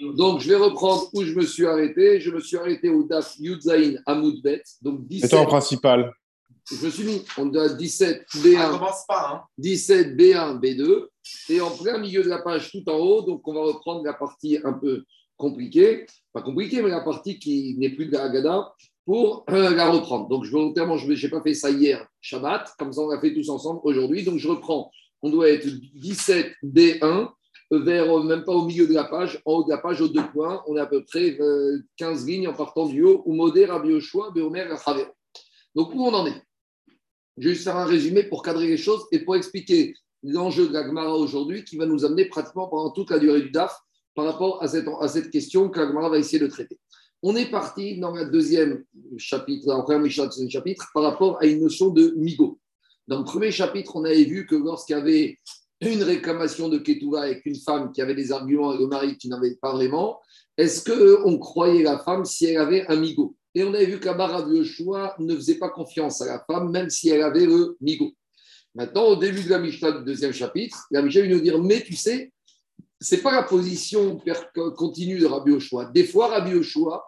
Donc, je vais reprendre où je me suis arrêté. Je me suis arrêté au DAF Yudzaïn Amoudbet. Donc, 17. en principal. Je me suis mis, on a 17 B1. Ça commence pas, hein. 17 B1, B2. Et en plein milieu de la page, tout en haut, donc on va reprendre la partie un peu compliquée. Pas compliquée, mais la partie qui n'est plus de la Haggadah pour euh, la reprendre. Donc, je, volontairement, je n'ai pas fait ça hier, Shabbat. Comme ça, on l'a fait tous ensemble aujourd'hui. Donc, je reprends. On doit être 17 B1 vers euh, même pas au milieu de la page, en haut de la page, aux deux points, on a à peu près 15 euh, lignes en partant du haut, ou Modé, Rabbi Yoshua, Beomer, Donc, où on en est? Je vais juste faire un résumé pour cadrer les choses et pour expliquer l'enjeu de la Gemara aujourd'hui qui va nous amener pratiquement pendant toute la durée du DAF par rapport à cette, à cette question que la va essayer de traiter. On est parti dans le deuxième chapitre, dans le premier chapitre, par rapport à une notion de migo. Dans le premier chapitre, on avait vu que lorsqu'il y avait une réclamation de Ketouva avec une femme qui avait des arguments et le mari qui n'avait pas vraiment, est-ce qu'on croyait la femme si elle avait un migo Et on avait vu qu'Amara choix ne faisait pas confiance à la femme, même si elle avait le migo. Maintenant, au début de la Mishnah du deuxième chapitre, la Mishnah vient nous dire Mais tu sais, c'est pas la position continue de Rabbi Oshua. Des fois, Rabbi Oshua,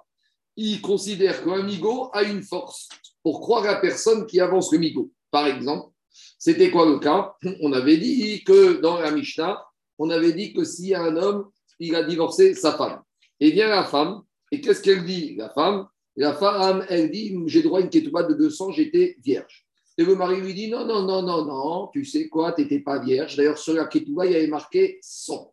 il considère qu'un migo a une force pour croire à la personne qui avance le migo. Par exemple, c'était quoi le cas? On avait dit que dans la Mishnah, on avait dit que si un homme, il a divorcé sa femme, et vient la femme, et qu'est-ce qu'elle dit, la femme? La femme, elle dit J'ai droit à une ketouba de 200, j'étais vierge. Et le mari lui dit Non, non, non, non, non, tu sais quoi, tu n'étais pas vierge. D'ailleurs, sur la ketouba, il y avait marqué 100.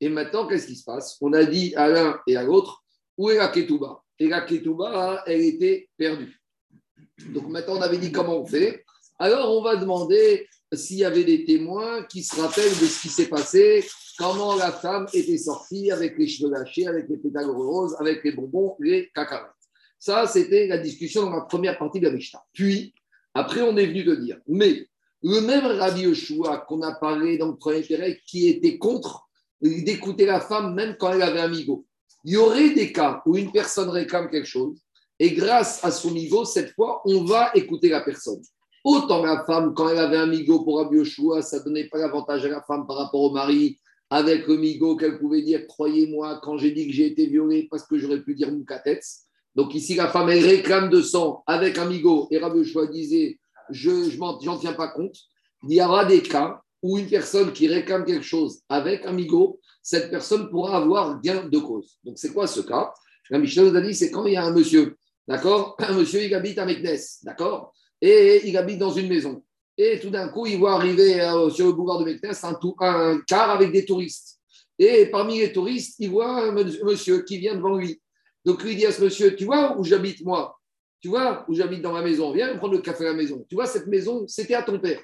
Et maintenant, qu'est-ce qui se passe? On a dit à l'un et à l'autre Où est la ketouba? Et la ketouba, elle était perdue. Donc maintenant, on avait dit comment on fait alors, on va demander s'il y avait des témoins qui se rappellent de ce qui s'est passé, comment la femme était sortie avec les cheveux lâchés, avec les pétales roses, avec les bonbons, les cacahuètes. Ça, c'était la discussion dans la première partie de la Mishnah. Puis, après, on est venu de dire, mais le même Rabbi Yoshua qu'on a parlé dans le premier péril, qui était contre d'écouter la femme même quand elle avait un migo. Il y aurait des cas où une personne réclame quelque chose, et grâce à son migo, cette fois, on va écouter la personne. Autant la femme, quand elle avait un migo pour Rabbi Yoshua, ça ne donnait pas l'avantage à la femme par rapport au mari, avec le migo qu'elle pouvait dire Croyez-moi, quand j'ai dit que j'ai été violée, parce que j'aurais pu dire Moukatets. Donc ici, la femme, elle réclame de sang avec un migo, et Rabbi disait Je n'en tiens pas compte. Il y aura des cas où une personne qui réclame quelque chose avec un migo, cette personne pourra avoir gain de cause. Donc c'est quoi ce cas? La Michel nous a dit c'est quand il y a un monsieur, d'accord? Un monsieur, il habite à Meknes, d'accord? Et il habite dans une maison. Et tout d'un coup, il voit arriver euh, sur le boulevard de Meknes un, un, car avec des touristes. Et parmi les touristes, il voit un monsieur qui vient devant lui. Donc, lui dit à ce monsieur Tu vois où j'habite moi? Tu vois où j'habite dans ma maison? Viens prendre le café à la maison. Tu vois, cette maison, c'était à ton père.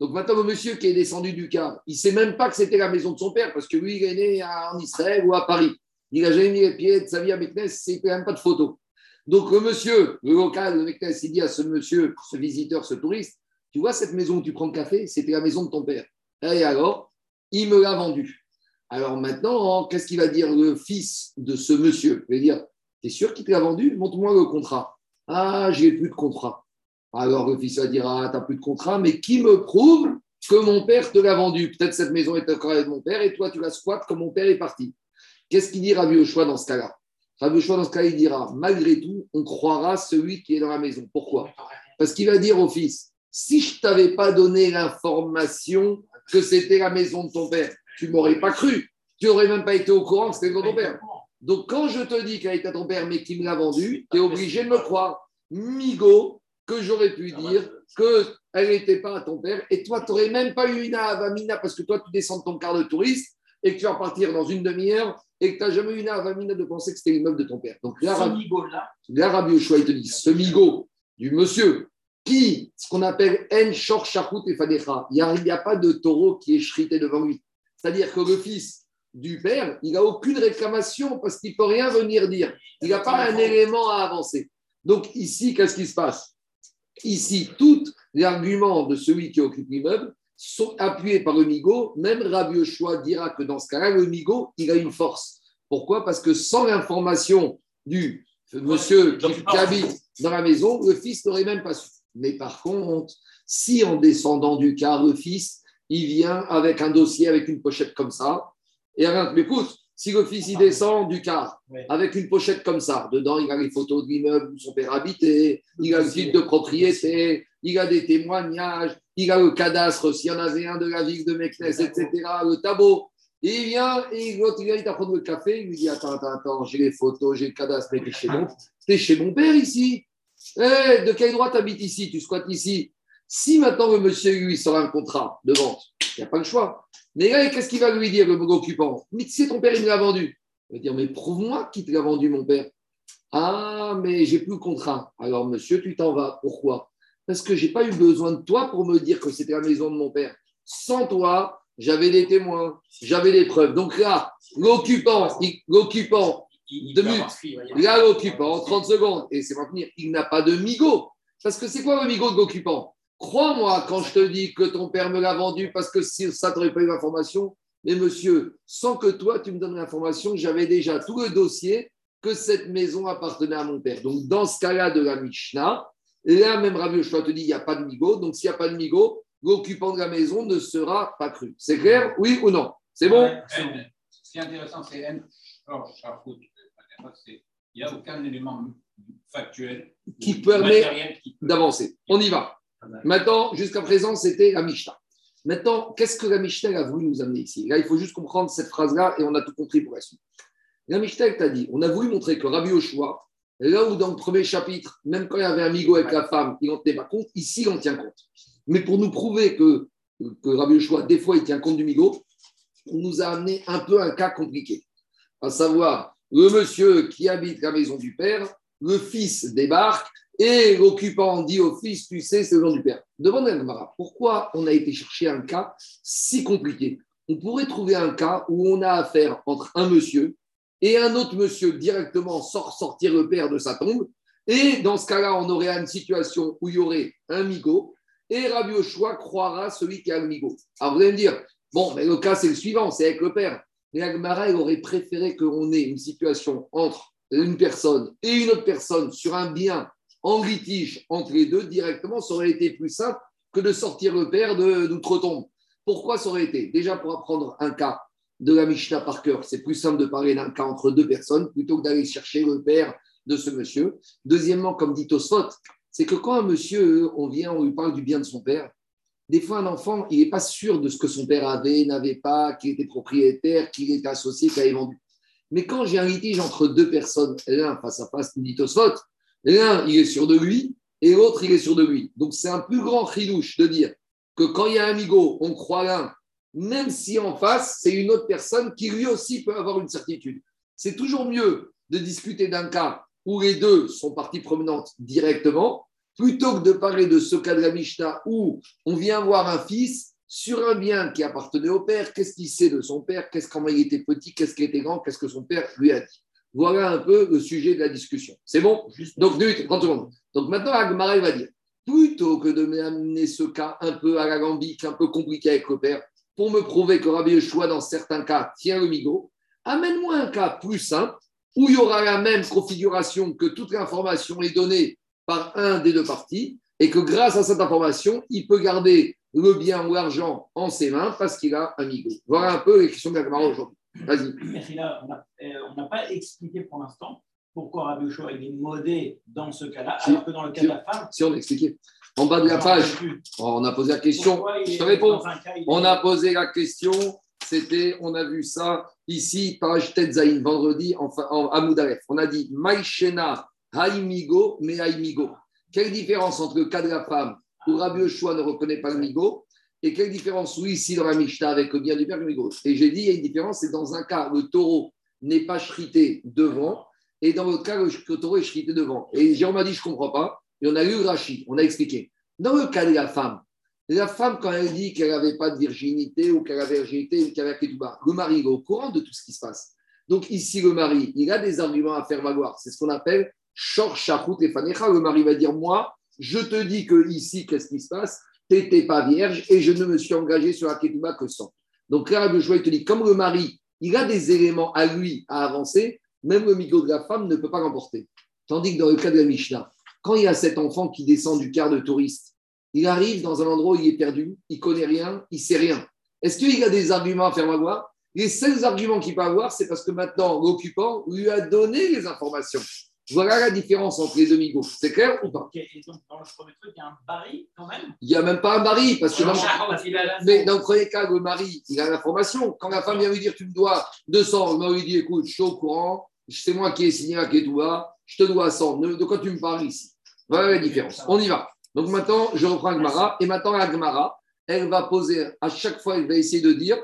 Donc, maintenant, le monsieur qui est descendu du car, il ne sait même pas que c'était la maison de son père parce que lui, il est né en Israël ou à Paris. Il n'a jamais mis les pieds de sa vie à Meknes, c'est quand même pas de photo. Donc le monsieur, le local, le mec, il dit à ce monsieur, ce visiteur, ce touriste, tu vois cette maison où tu prends le café, c'était la maison de ton père. Et alors, il me l'a vendue. Alors maintenant, qu'est-ce qu'il va dire le fils de ce monsieur? Il va dire, t'es sûr qu'il te l'a vendu? Montre-moi le contrat. Ah, j'ai plus de contrat. Alors le fils va dire, ah, t'as plus de contrat, mais qui me prouve que mon père te l'a vendu? Peut-être cette maison est encore avec mon père et toi tu la squattes comme mon père est parti. Qu'est-ce qu'il dit Rabbi Ochoa dans ce cas-là? Rabbi Choua, dans ce cas, il dira malgré tout, on croira celui qui est dans la maison. Pourquoi? Parce qu'il va dire au fils si je ne t'avais pas donné l'information que c'était la maison de ton père, tu ne m'aurais pas cru. Tu n'aurais même pas été au courant que c'était ton père. Donc, quand je te dis qu'elle est à ton père, mais qu'il me l'a vendu, tu es obligé de me croire. Migo, que j'aurais pu dire qu'elle n'était pas à ton père, et toi, tu n'aurais même pas eu une avamina parce que toi, tu descends de ton quart de touriste et que tu vas partir dans une demi-heure et que tu n'as jamais eu une avamina de penser que c'était l'immeuble de ton père. Donc, l'arabe il te dit, ce migo du monsieur qui, ce qu'on appelle en shor et fadecha, il n'y a, pas de taureau qui est chrité devant lui. C'est-à-dire que le fils du père, il n'a aucune réclamation parce qu'il ne peut rien venir dire. Il n'a pas un élément à avancer. Donc ici, qu'est-ce qui se passe? Ici, tout l'argument de celui qui occupe l'immeuble sont appuyés par le migo, même Rabbi Yoshua dira que dans ce cas-là, le migo, il a une force. Pourquoi? Parce que sans l'information du monsieur qui, habite dans la maison, le fils n'aurait même pas su. Mais par contre, si en descendant du car, le fils, il vient avec un dossier, avec une pochette comme ça, et alors, écoute, Si le fils, il descend du car avec une pochette comme ça, dedans, il a les photos de l'immeuble où son père habitait, il a le titre de propriété, il a des témoignages, il a le cadastre, s'il y en avait un de la ville de Meknes, etc., le tableau. Il vient, et l'autre, il à prendre le café, il lui dit Attends, attends, attends, j'ai les photos, j'ai le cadastre, mais t'es chez, mon, chez mon père ici. Eh, de quel droit t'habites ici? Tu squattes ici. Si maintenant le monsieur, lui, sort un contrat de vente, il n'y a pas le choix. Mais là, qu'est-ce qu'il va lui dire, le occupant? Mais tu ton père, il me l'a vendu. Il va dire Mais prouve-moi qui te l'a vendu, mon père. Ah, mais j'ai plus le contrat. Alors, monsieur, tu t'en vas. Pourquoi? Parce que je n'ai pas eu besoin de toi pour me dire que c'était la maison de mon père. Sans toi, j'avais des témoins, j'avais des preuves. Donc là, l'occupant, l'occupant, deux minutes. Là, l'occupant, 30 secondes, et c'est maintenir, il n'a pas de migo. Parce que c'est quoi le migo de l'occupant? Crois-moi quand je te dis que ton père me l'a vendu parce que si ça, tu pas eu l'information. Mais monsieur, sans que toi, tu me donnes l'information, j'avais déjà tout le dossier que cette maison appartenait à mon père. Donc, dans ce cas-là de la Mishnah, là, même Rabbi Yoshua te dit, il n'y a pas de migo. Donc, s'il n'y a pas de migo, l'occupant de la maison ne sera pas cru. C'est clair Oui ou non? C'est bon? Ce qui est intéressant, c'est il n'y a aucun élément factuel qui permet d'avancer. On y va. Maintenant, jusqu'à présent, c'était la Mishnah. Maintenant, qu'est-ce que la Mishnah a voulu nous amener ici? Là, il faut juste comprendre cette phrase-là et on a tout compris pour la suite. La Mishnah t'a dit on a voulu montrer que Rabbi Oshua, là où dans le premier chapitre, même quand il y avait un migo avec la femme, il n'en tenait pas compte, ici, il en tient compte. Mais pour nous prouver que, que Rabbi Oshua, des fois, il tient compte du migo, on nous a amené un peu un cas compliqué. À savoir, le monsieur qui habite la maison du père, le fils débarque et l'occupant dit au fils, tu sais, c'est le nom du père. Demandez à pourquoi on a été chercher un cas si compliqué? On pourrait trouver un cas où on a affaire entre un monsieur et un autre monsieur directement sort sortir le père de sa tombe. Et dans ce cas-là, on aurait une situation où il y aurait un migo et Rabbi Oshua croira celui qui a le migo. Alors vous allez me dire, bon, mais le cas c'est le suivant, c'est avec le père. Mais Agmara, aurait préféré qu'on ait une situation entre une personne et une autre personne sur un bien en litige entre les deux directement, ça aurait été plus simple que de sortir le père d'outre-tombe. Pourquoi ça aurait été? Déjà pour apprendre un cas de la Mishnah par cœur, c'est plus simple de parler d'un cas entre deux personnes plutôt que d'aller chercher le père de ce monsieur. Deuxièmement, comme dit Tosfot, c'est que quand un monsieur, on vient, on lui parle du bien de son père, des fois, un enfant, il n'est pas sûr de ce que son père avait, n'avait pas, qu'il était propriétaire, qu'il était associé, qu'il avait vendu. Mais quand j'ai un litige entre deux personnes, l'un face à face, dit Tosfot, l'un, il est sûr de lui, et l'autre, il est sûr de lui. Donc, c'est un plus grand chidouche de dire que quand il y a un amigo, on croit l'un, même si en face, c'est une autre personne qui lui aussi peut avoir une certitude. C'est toujours mieux de discuter d'un cas où les deux sont parties promenantes directement plutôt que de parler de ce cas de la Mishnah où on vient voir un fils sur un bien qui appartenait au père, qu'est-ce qu'il sait de son père, qu'est-ce comment il était petit, qu'est-ce qu'il était grand, qu'est-ce que son père lui a dit? Voilà un peu le sujet de la discussion. C'est bon? Donc, 30 secondes. Donc maintenant, Agmara va dire, plutôt que de m'amener ce cas un peu à la alambic, un peu compliqué avec le père, pour me prouver que Rabbi Yeshua, dans certains cas, tient le migo, amène-moi un cas plus simple où il y aura la même configuration que toute l'information est donnée par un des deux parties et que grâce à cette information, il peut garder le bien ou l'argent en ses mains parce qu'il a un migo. Voilà un peu les questions de la aujourd'hui. Vas-y. Euh, on n'a pas expliqué pour l'instant pourquoi Rabbi Yoshua est modé dans ce cas-là, alors que dans le cas de la femme. Si on a expliqué. En bas de la page, on a posé la question. Je te réponds. On a posé la question. C'était, on a vu ça ici, page Tetzaïn, vendredi, enfin, en Amoudalef. On a dit Maïchena Haïmigo, mais Haïmigo. Quelle différence entre le cas de la femme où Rabbi Yoshua ne reconnaît pas le migo et quelle différence, oui, ici dans la Mishnah avec le bien du père le migo? Et j'ai dit, il y a une différence, c'est dans un cas, le taureau n'est pas chrité devant et dans l'autre cas, le, taureau est chrité devant. Et Jérôme m'a dit, je ne comprends pas. Et on a eu Rachid, on a expliqué. Dans le cas de la femme, la femme, quand elle dit qu'elle n'avait pas de virginité ou qu'elle avait virginité qu'elle avait bas, le mari est au courant de tout ce qui se passe. Donc ici, le mari, il a des arguments à faire valoir. C'est ce qu'on appelle Shor et Fanecha, le mari va dire Moi, je te dis que ici, qu'est-ce qui se passe? Tu n'étais pas vierge et je ne me suis engagé sur la Ketouba que sans. Donc là, le il te dit Comme le mari, il a des éléments à lui à avancer, même le micro de la femme ne peut pas l'emporter. Tandis que dans le cas de la Mishnah, quand il y a cet enfant qui descend du quart de touriste, il arrive dans un endroit où il est perdu, il connaît rien, il sait rien. Est-ce qu'il a des arguments à faire valoir Les seuls arguments qu'il peut avoir, c'est parce que maintenant, l'occupant lui a donné les informations. Voilà la différence entre les deux migos. C'est clair ou pas? Ok, et donc dans le premier truc, il y a un baril quand même? Il n'y a même pas un mari, parce que dans, mais dans le premier cas, le mari, il a l'information. Quand la femme vient lui dire tu me dois 200, le mari lui dit écoute, je suis au courant, c'est moi qui ai signé à Kétoua, je te dois 100. Ne- De quoi tu me parles ici? Voilà la différence. On y va. Donc maintenant, je reprends Agmara. Et maintenant, Agmara, elle va poser, à chaque fois, elle va essayer de dire,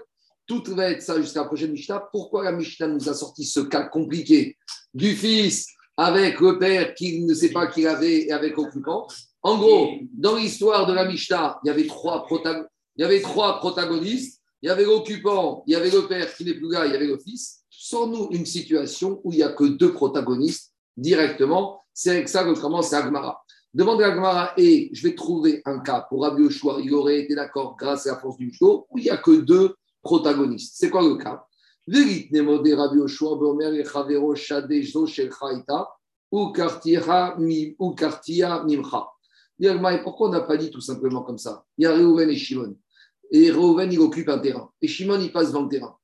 tout va être ça jusqu'à la prochaine Mishnah. Pourquoi la Mishnah nous a sorti ce cas compliqué du fils avec le père qui ne sait pas qu'il avait et avec occupant En gros, dans l'histoire de la Mishnah, il avait trois, il y avait trois protagonistes. Il y avait l'occupant, il y avait le père qui n'est plus là, il y avait le fils. Sans-nous une situation où il n'y a que deux protagonistes directement. C'est avec ça que commence Agmara. Demande à Agmara, et je vais trouver un cas pour Rabbi Yoshua, il aurait été d'accord grâce à la force du show, où il n'y a que deux protagonistes. C'est quoi le cas? Ou Mimcha. Pourquoi on n'a pas dit tout simplement comme ça? Il y a Reuven et Shimon. Et Reuven, il occupe un terrain. Et Shimon, il passe dans le terrain.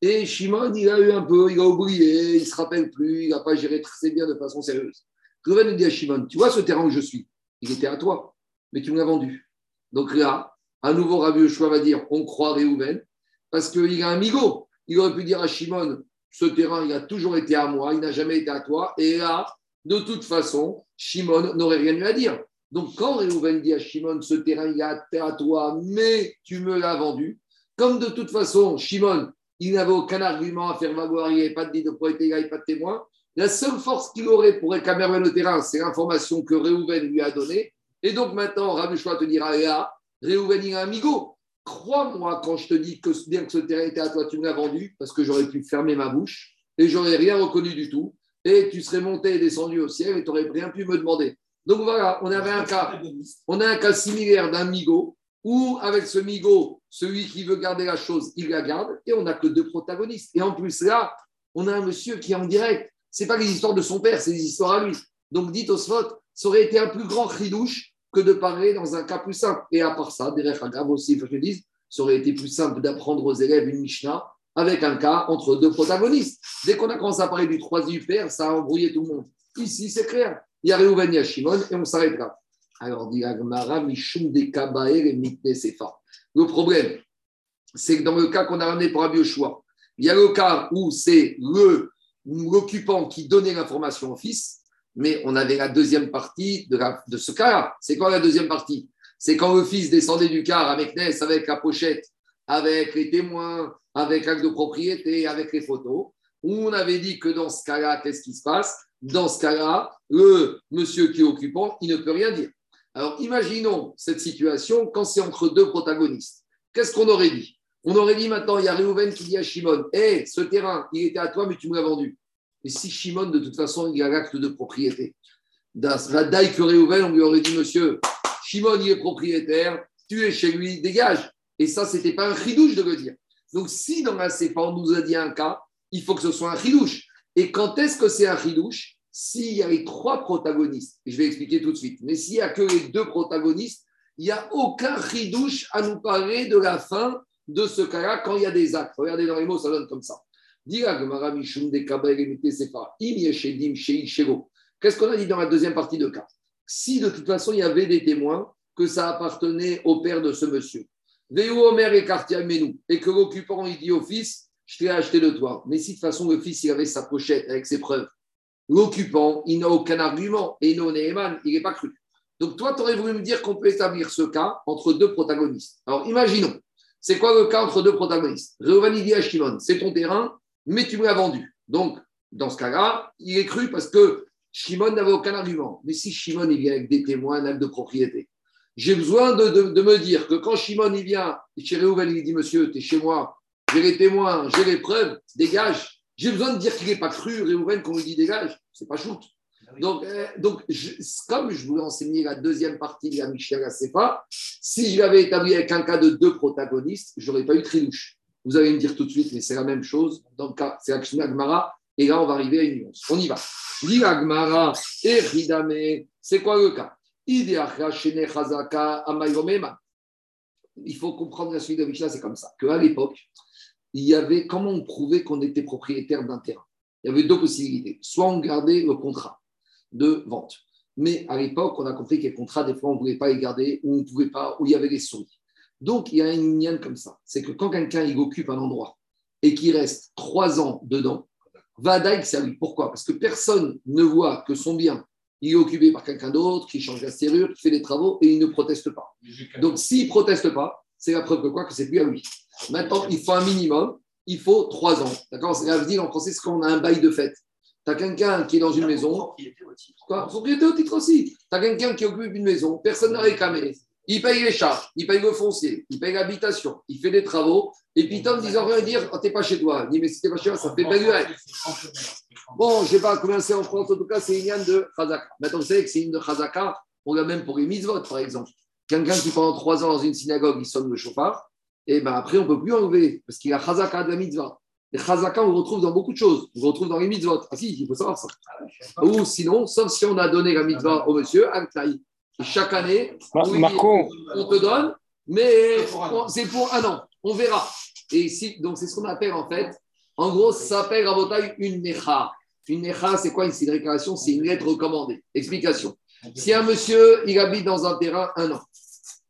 Et Shimon, il a eu un peu, il a oublié, il ne se rappelle plus, il n'a pas géré très bien de façon sérieuse. Reuven dit à Shimon, tu vois ce terrain où je suis? Il était à toi, mais tu me l'as vendu. Donc là, à nouveau, Rabbi Yoshua va dire, on croit Reuven, parce qu'il a un migo. Il aurait pu dire à Shimon, ce terrain, il a toujours été à moi, il n'a jamais été à toi. Et là, de toute façon, Shimon n'aurait rien eu à dire. Donc quand Reuven dit à Shimon, ce terrain, il est à toi, mais tu me l'as vendu, comme de toute façon, Shimon, il n'avait aucun argument à faire valoir, il n'y avait pas de dit de propriété, il n'y avait pas de témoin. La seule force qu'il aurait pour réclamer le terrain, c'est l'information que Réhouven lui a donnée. Et donc maintenant, Shua te dira, là, Réhouven, il a un migo. Crois-moi quand je te dis que bien que ce terrain était à toi, tu me l'as vendu, parce que j'aurais pu fermer ma bouche et j'aurais rien reconnu du tout. Et tu serais monté et descendu au ciel et tu n'aurais rien pu me demander. Donc voilà, on avait un cas, on a un cas similaire d'un migo où avec ce migo, celui qui veut garder la chose, il la garde, et on n'a que deux protagonistes. Et en plus là, on a un monsieur qui est en direct. C'est pas les histoires de son père, c'est des histoires à lui. Donc dites Osphot, ça aurait été un plus grand ridouche que de parler dans un cas plus simple. Et à part ça, derrière Hagav aussi, il faut que je dise, ça aurait été plus simple d'apprendre aux élèves une Mishnah avec un cas entre deux protagonistes. Dès qu'on a commencé à parler du troisième père, ça a embrouillé tout le monde. Ici, c'est clair. Il y a Réhouven, il y a Shimon, et on s'arrête là. Alors, dit Agmara, Mishum de Kabaer et Mitne Sefa. Le problème, c'est que dans le cas qu'on a ramené pour Rabbi il y a le cas où c'est l'occupant qui donnait l'information au fils, mais on avait la deuxième partie de ce cas-là. C'est quoi la deuxième partie? C'est quand le fils descendait du car avec Ness, avec la pochette, avec les témoins, avec l'acte de propriété, avec les photos, où on avait dit que dans ce cas-là, qu'est-ce qui se passe? Dans ce cas-là, le monsieur qui est occupant, il ne peut rien dire. Alors imaginons cette situation quand c'est entre deux protagonistes. Qu'est-ce qu'on aurait dit? On aurait dit maintenant, il y a Réhouven qui dit à Shimon Hé, ce terrain, il était à toi, mais tu me l'as vendu. Et si Shimon, de toute façon, il a l'acte de propriété, la daille que Réhouven, on lui aurait dit Monsieur, Shimon, il est propriétaire, tu es chez lui, dégage. Et ça, ce n'était pas un chidouche de le dire. Donc, si dans la CEPA, on nous a dit un cas, il faut que ce soit un chidouche. Et quand est-ce que c'est un chidouche? S'il y a les trois protagonistes, je vais expliquer tout de suite, mais s'il n'y a que les deux protagonistes, il n'y a aucun chidouche à nous parler de la fin de ce cas-là quand il y a des actes. Regardez dans les mots, ça donne comme ça. Qu'est-ce qu'on a dit dans la deuxième partie de cas Si de toute façon il y avait des témoins que ça appartenait au père de ce monsieur, Omer et et que l'occupant il dit au fils, je t'ai acheté de toi. Mais si de toute façon le fils il avait sa pochette avec ses preuves, l'occupant il n'a aucun argument et non Neeman, il n'est pas cru. Donc toi, tu aurais voulu me dire qu'on peut établir ce cas entre deux protagonistes. Alors imaginons, c'est quoi le cas entre deux protagonistes? Réouvan il dit à Shimon, c'est ton terrain, mais tu me l'as vendu. Donc, dans ce cas-là, il est cru parce que Shimon n'avait aucun argument. Mais si Shimon il vient avec des témoins, un acte de propriété, j'ai besoin de, me dire que quand Shimon il vient, chez Réouvan il dit Monsieur, tu es chez moi, j'ai les témoins, j'ai les preuves, dégage. J'ai besoin de dire qu'il n'est pas cru, Réouven, qu'on lui dit dégage. C'est pas shoot. Donc, euh, donc je- comme je voulais enseigner la deuxième partie de la Mishnah Sefa, si je l'avais établi avec un cas de deux protagonistes, je n'aurais pas eu tridouche. Vous allez me dire tout de suite, mais c'est la même chose. Dans le cas, c'est la Gemara, et là, on va arriver à une nuance. On y va. Dit la Gemara, Eridame, c'est quoi le cas? Il faut comprendre la suite de la Mishnah, c'est comme ça. Qu'à l'époque, il y avait comment on prouvait qu'on était propriétaire d'un terrain? Il y avait deux possibilités. Soit on gardait le contrat de vente. Mais à l'époque, on a compris que les contrats, des fois, on ne voulait pas les garder, ou on ne pouvait pas, où il y avait des souris. Donc, il y a une ligne comme ça. C'est que quand quelqu'un il occupe un endroit et qu'il reste trois ans dedans, va c'est à lui. Pourquoi? Parce que personne ne voit que son bien, il est occupé par quelqu'un d'autre, qui change la serrure, qui fait des travaux et il ne proteste pas. Donc, s'il ne proteste pas, c'est la preuve que quoi? Que c'est plus à lui. Maintenant, il faut un minimum, il faut trois ans. D'accord? C'est la dire en français, c'est qu'on a un bail de fête. Tu as quelqu'un qui est dans une maison. Propriété au titre. Quoi? Propriété au titre aussi. Tu as quelqu'un qui occupe une maison, personne n'a réclamé. Il paye les charges, il paye le foncier, il paye l'habitation, il fait des travaux, et puis Tom disant rien dire, oh, t'es pas chez toi. Il dit, mais si t'es pas chez toi, ça fait belle Bon, je sais pas combien c'est en France, en tout cas, c'est une de Khazaka. Maintenant, vous savez que c'est une de Khazaka, on l'a même pour les mitzvot, par exemple. Quelqu'un qui pendant trois ans dans une synagogue, il sonne le chauffard, et ben après, on ne peut plus enlever, parce qu'il a Khazaka de la mitzvah. Les Khazaka, on le retrouve dans beaucoup de choses. On le retrouve dans les mitzvot. Ah si, il faut savoir ça. Ou sinon, sauf si on a donné la mitzvah au monsieur, un chaque année, on te donne, mais c'est pour un an. On verra. Et ici, donc c'est ce qu'on appelle en fait, en gros, ça s'appelle à votre une necha. Une necha, c'est quoi une déclaration C'est une lettre recommandée. Explication. Si un monsieur, il habite dans un terrain un an,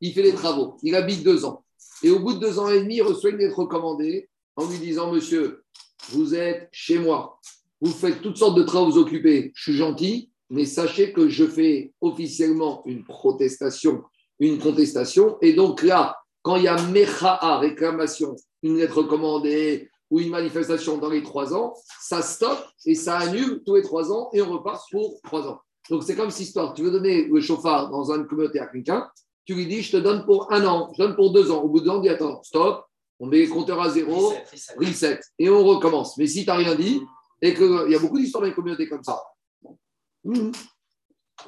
il fait des travaux, il habite deux ans, et au bout de deux ans et demi, il reçoit une lettre recommandée en lui disant Monsieur, vous êtes chez moi, vous faites toutes sortes de travaux occupés, je suis gentil, mais sachez que je fais officiellement une protestation, une contestation. Et donc là, quand il y a Mecha'a, réclamation, une lettre recommandée ou une manifestation dans les trois ans, ça stoppe et ça annule tous les trois ans et on repart pour trois ans. Donc c'est comme cette histoire. Tu veux donner le chauffard dans une communauté quelqu'un, tu lui dis je te donne pour un an, je donne pour deux ans. Au bout de an, on dit attends, stop, on met les compteurs à zéro, reset, et on recommence. Mais si tu n'as rien dit, et qu'il y a beaucoup d'histoires dans les communautés comme ça, Mmh.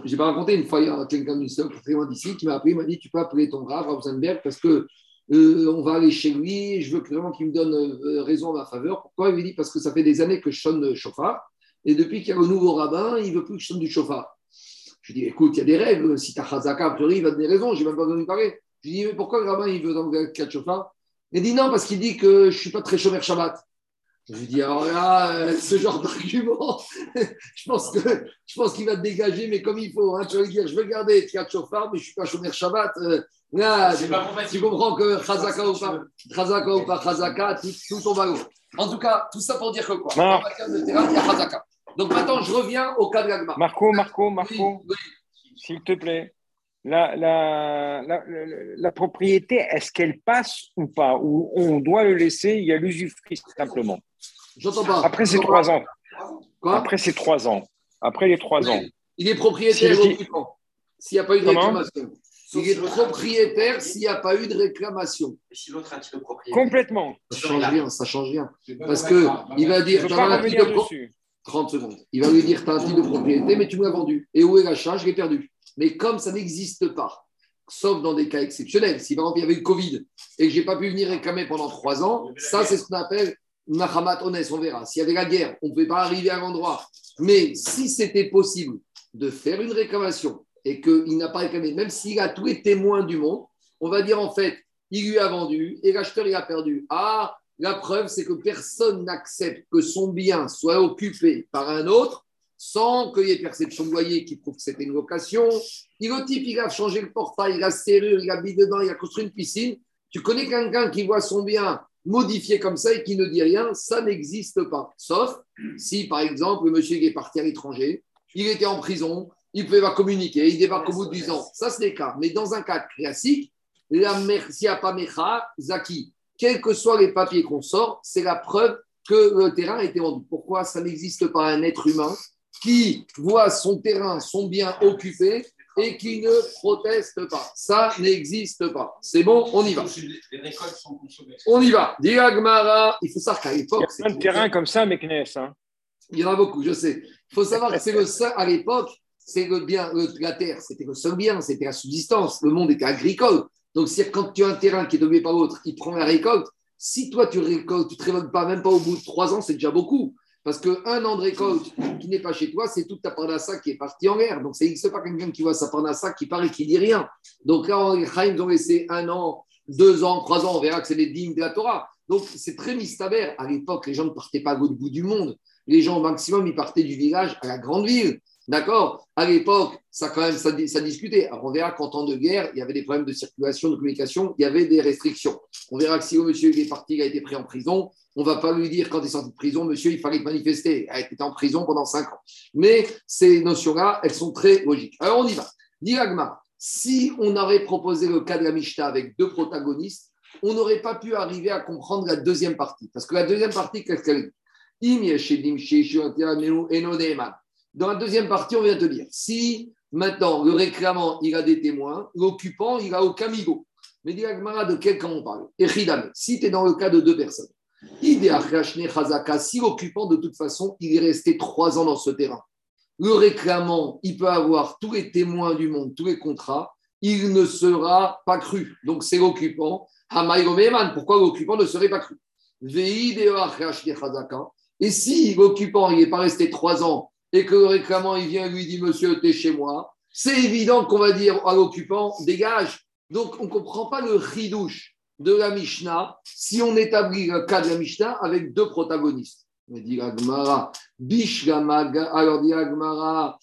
Je n'ai pas raconté une fois, il y a quelqu'un très loin d'ici qui m'a appelé, il m'a dit Tu peux appeler ton Rav, Rosenberg, parce que euh, on va aller chez lui, je veux vraiment qu'il me donne euh, raison en ma faveur. Pourquoi? Il me dit Parce que ça fait des années que je sonne le chauffard, et depuis qu'il y a le nouveau rabbin, il ne veut plus que je sonne du chauffard. Je lui dis Écoute, il y a des règles, si tu as Khazaka, a priori, il va te donner raison, je n'ai même pas besoin de parler. Je lui dis Mais pourquoi le rabbin, il veut dans le cas de chauffard Il dit Non, parce qu'il dit que je ne suis pas très chômeur Shabbat. Je lui dis, alors là, euh, ce genre d'argument, je pense que je pense qu'il va te dégager, mais comme il faut. Hein, tu vas lui dire, je veux garder quatre chauffard, mais je ne suis pas chômeur Shabbat. Euh, là, tu, comprends que Khazaka ou pas, Khazaka ou pas Khazaka, tout, tout tombe à En tout cas, tout ça pour dire que quoi? En matière de terrain, il y a Khazaka. Donc maintenant, je reviens au cas de l'agma. Marco, Marco, Marco, s'il te plaît. La, la, la, la propriété, est-ce qu'elle passe ou pas? Ou on doit le laisser, il y a l'usufruit simplement J'entends pas. Après ces trois ans. Après ces trois ans. Après les trois ans. Il est propriétaire s'il n'y a pas eu de réclamation. Il est propriétaire s'il n'y a pas eu de réclamation. Et si l'autre a un titre de propriété Complètement. Ça ne change rien, ça change rien. Parce qu'il va dire, tu as un titre de propriété. 30 secondes. Il va lui dire, tu as un titre de propriété, mais tu me l'as vendu. Et où est l'achat? Je l'ai perdu. Mais comme ça n'existe pas, sauf dans des cas exceptionnels, si par exemple il y avait le Covid et que je n'ai pas pu venir réclamer pendant trois ans, ça c'est ce qu'on appelle Mahamat Onès, on verra. S'il y avait la guerre, on ne pouvait pas arriver à l'endroit. Mais si c'était possible de faire une réclamation et qu'il n'a pas réclamé, même s'il a tous les témoins du monde, on va dire en fait, il lui a vendu et l'acheteur il a perdu. Ah, la preuve, c'est que personne n'accepte que son bien soit occupé par un autre sans qu'il y ait perception de loyer qui prouve que c'était une location. Il, au type, il a changé le portail, il a serrure, il a mis dedans, il a construit une piscine. Tu connais quelqu'un qui voit son bien modifié comme ça et qui ne dit rien, ça n'existe pas. Sauf si, par exemple, le monsieur est parti à l'étranger, il était en prison, il pouvait pas communiquer, il débarque au bout de 10 ans. Ça, c'est le cas. Mais dans un cas classique, la s'il n'y a pas Mecha, Zaki, quels que soient les papiers qu'on sort, c'est la preuve que le terrain a été vendu. Pourquoi ça n'existe pas un être humain qui voit son terrain, son bien occupé et qui ne proteste pas? Ça n'existe pas. C'est bon, on y va. On y va. Diagmara, il faut savoir qu'à l'époque. Il y a plein de terrains comme ça, Meknes. Hein. Il y en a beaucoup, je sais. Il faut savoir que c'est le seul, à l'époque, c'est le bien, la terre, c'était le seul bien, c'était la subsistance. Le monde était agricole. Donc, si quand tu as un terrain qui est dominé par l'autre, il prend la récolte. Si toi, tu récoltes, tu ne te révoltes pas, même pas au bout de trois ans, c'est déjà beaucoup. Parce qu'un an de récolte qui n'est pas chez toi, c'est toute ta parnassa qui est partie en l'air. Donc, ça n'existe pas quelqu'un qui voit sa parnassa qui paraît qu'il dit rien. Donc là, Chaim ont laissé un an, deux ans, trois ans, on verra que c'est les dignes de la Torah. Donc, c'est très mystère. À l'époque, les gens ne partaient pas l'autre bout du monde. Les gens, au maximum, ils partaient du village à la grande ville. D'accord? À l'époque, ça quand même, ça, discutait. Alors, on verra qu'en temps de guerre, il y avait des problèmes de circulation, de communication, il y avait des restrictions. On verra que si le monsieur est parti, il a été pris en prison, on ne va pas lui dire quand il est sorti de prison, monsieur, il fallait manifester. Il a été en prison pendant cinq ans. Mais ces notions-là, elles sont très logiques. Alors, on y va. Diragma, si on avait proposé le cas de la Mishnah avec deux protagonistes, on n'aurait pas pu arriver à comprendre la deuxième partie. Parce que la deuxième partie, qu'est-ce qu'elle dit? Dans la deuxième partie, on vient te dire, si maintenant le réclamant, il a des témoins, l'occupant, il n'a aucun migo. Mais dis de quel cas on parle? Si tu es dans le cas de deux personnes, si l'occupant, de toute façon, il est resté trois ans dans ce terrain, le réclamant, il peut avoir tous les témoins du monde, tous les contrats, il ne sera pas cru. Donc c'est l'occupant. Pourquoi l'occupant ne serait pas cru? Et si l'occupant n'est pas resté trois ans et que le réclamant il vient et lui dit Monsieur, tu es chez moi, c'est évident qu'on va dire à l'occupant dégage. Donc on ne comprend pas le ridouche de la Mishnah si on établit le cas de la Mishnah avec deux protagonistes. Mais dit Agmara, alors dit Agmara,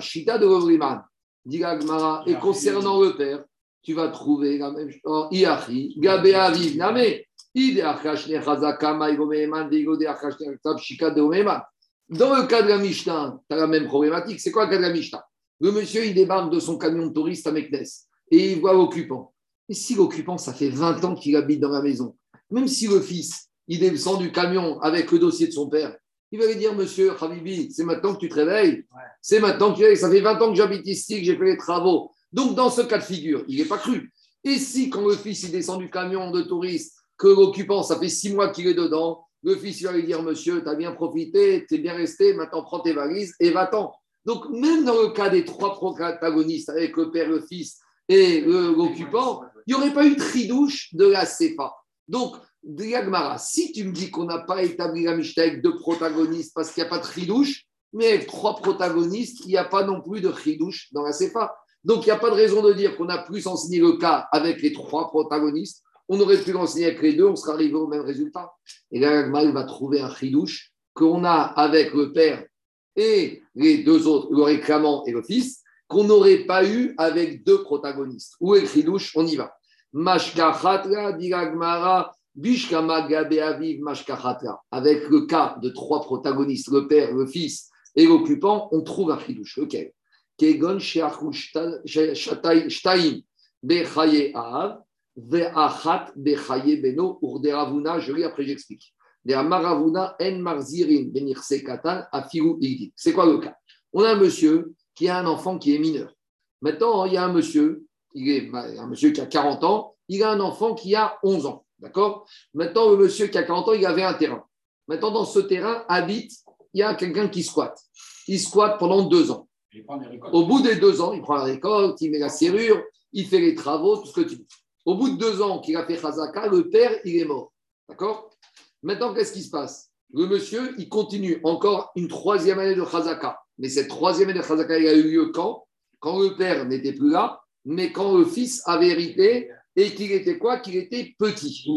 Shita de Lovriman. Dit Agmara, et concernant le père, tu vas trouver la même chose. Iachi, Gabe Aviv, Name, Ide Arkash Nechazaka, Maïgomeman, Veigo de Arkash Terakap, Shika de Omeman. Dans le cas de la Mishnah, tu as la même problématique. C'est quoi le cas de la Mishnah? Le monsieur, il débarque de son camion de touriste à Meknes et il voit l'occupant. Et si l'occupant, ça fait 20 ans qu'il habite dans la maison, même si le fils, il descend du camion avec le dossier de son père. Il va lui dire, monsieur Habibi, c'est maintenant que tu te réveilles. C'est maintenant que tu réveilles. Ça fait 20 ans que j'habite ici, que j'ai fait les travaux. Donc, dans ce cas de figure, il n'est pas cru. Et si, quand le fils il descend du camion de touriste, que l'occupant, ça fait six mois qu'il est dedans, le fils il va lui dire, monsieur, tu as bien profité, tu es bien resté, maintenant prends tes valises et va-t'en. Donc, même dans le cas des trois protagonistes, avec le père, le fils et l'occupant, il n'y aurait pas eu de tridouche de la CEPA. Donc, Diagmara, si tu me dis qu'on n'a pas établi la Mishnah avec deux protagonistes parce qu'il n'y a pas de chidouche, mais avec trois protagonistes, il n'y a pas non plus de chidouche dans la CFA. Donc, il n'y a pas de raison de dire qu'on a plus enseigné le cas avec les trois protagonistes. On aurait pu l'enseigner avec les deux, on serait arrivé au même résultat. Et là, il va trouver un chidouche qu'on a avec le père et les deux autres, le réclamant et le fils, qu'on n'aurait pas eu avec deux protagonistes. Où est le chidouche? On y va. Avec le cas de trois protagonistes, le père, le fils et l'occupant, on trouve un chidouche. Lequel Kegon Shtaim Bechaye Ve'achat Bechaye Beno, Urderavuna, je lis après j'explique. Maravuna En Marzirin Benirse Katan, Afiru Igdi. C'est quoi le cas? On a un monsieur qui a un enfant qui est mineur. Maintenant, il y a un monsieur, il est un monsieur qui a 40 ans, il a un enfant qui a 11 ans. D'accord? Maintenant, le monsieur qui a 40 ans, il avait un terrain. Maintenant, dans ce terrain, habite, il y a quelqu'un qui squatte. Il squatte pendant deux ans. Au bout des deux ans, il prend la récolte, il met la serrure, il fait les travaux, tout ce que tu veux. Au bout de deux ans qu'il a fait Khazaka, le père, il est mort. D'accord? Maintenant, qu'est-ce qui se passe? Le monsieur, il continue encore une troisième année de Khazaka. Mais cette troisième année de Khazaka, il a eu lieu quand? Quand le père n'était plus là, mais quand le fils avait hérité et qu'il était quoi? Qu'il était petit.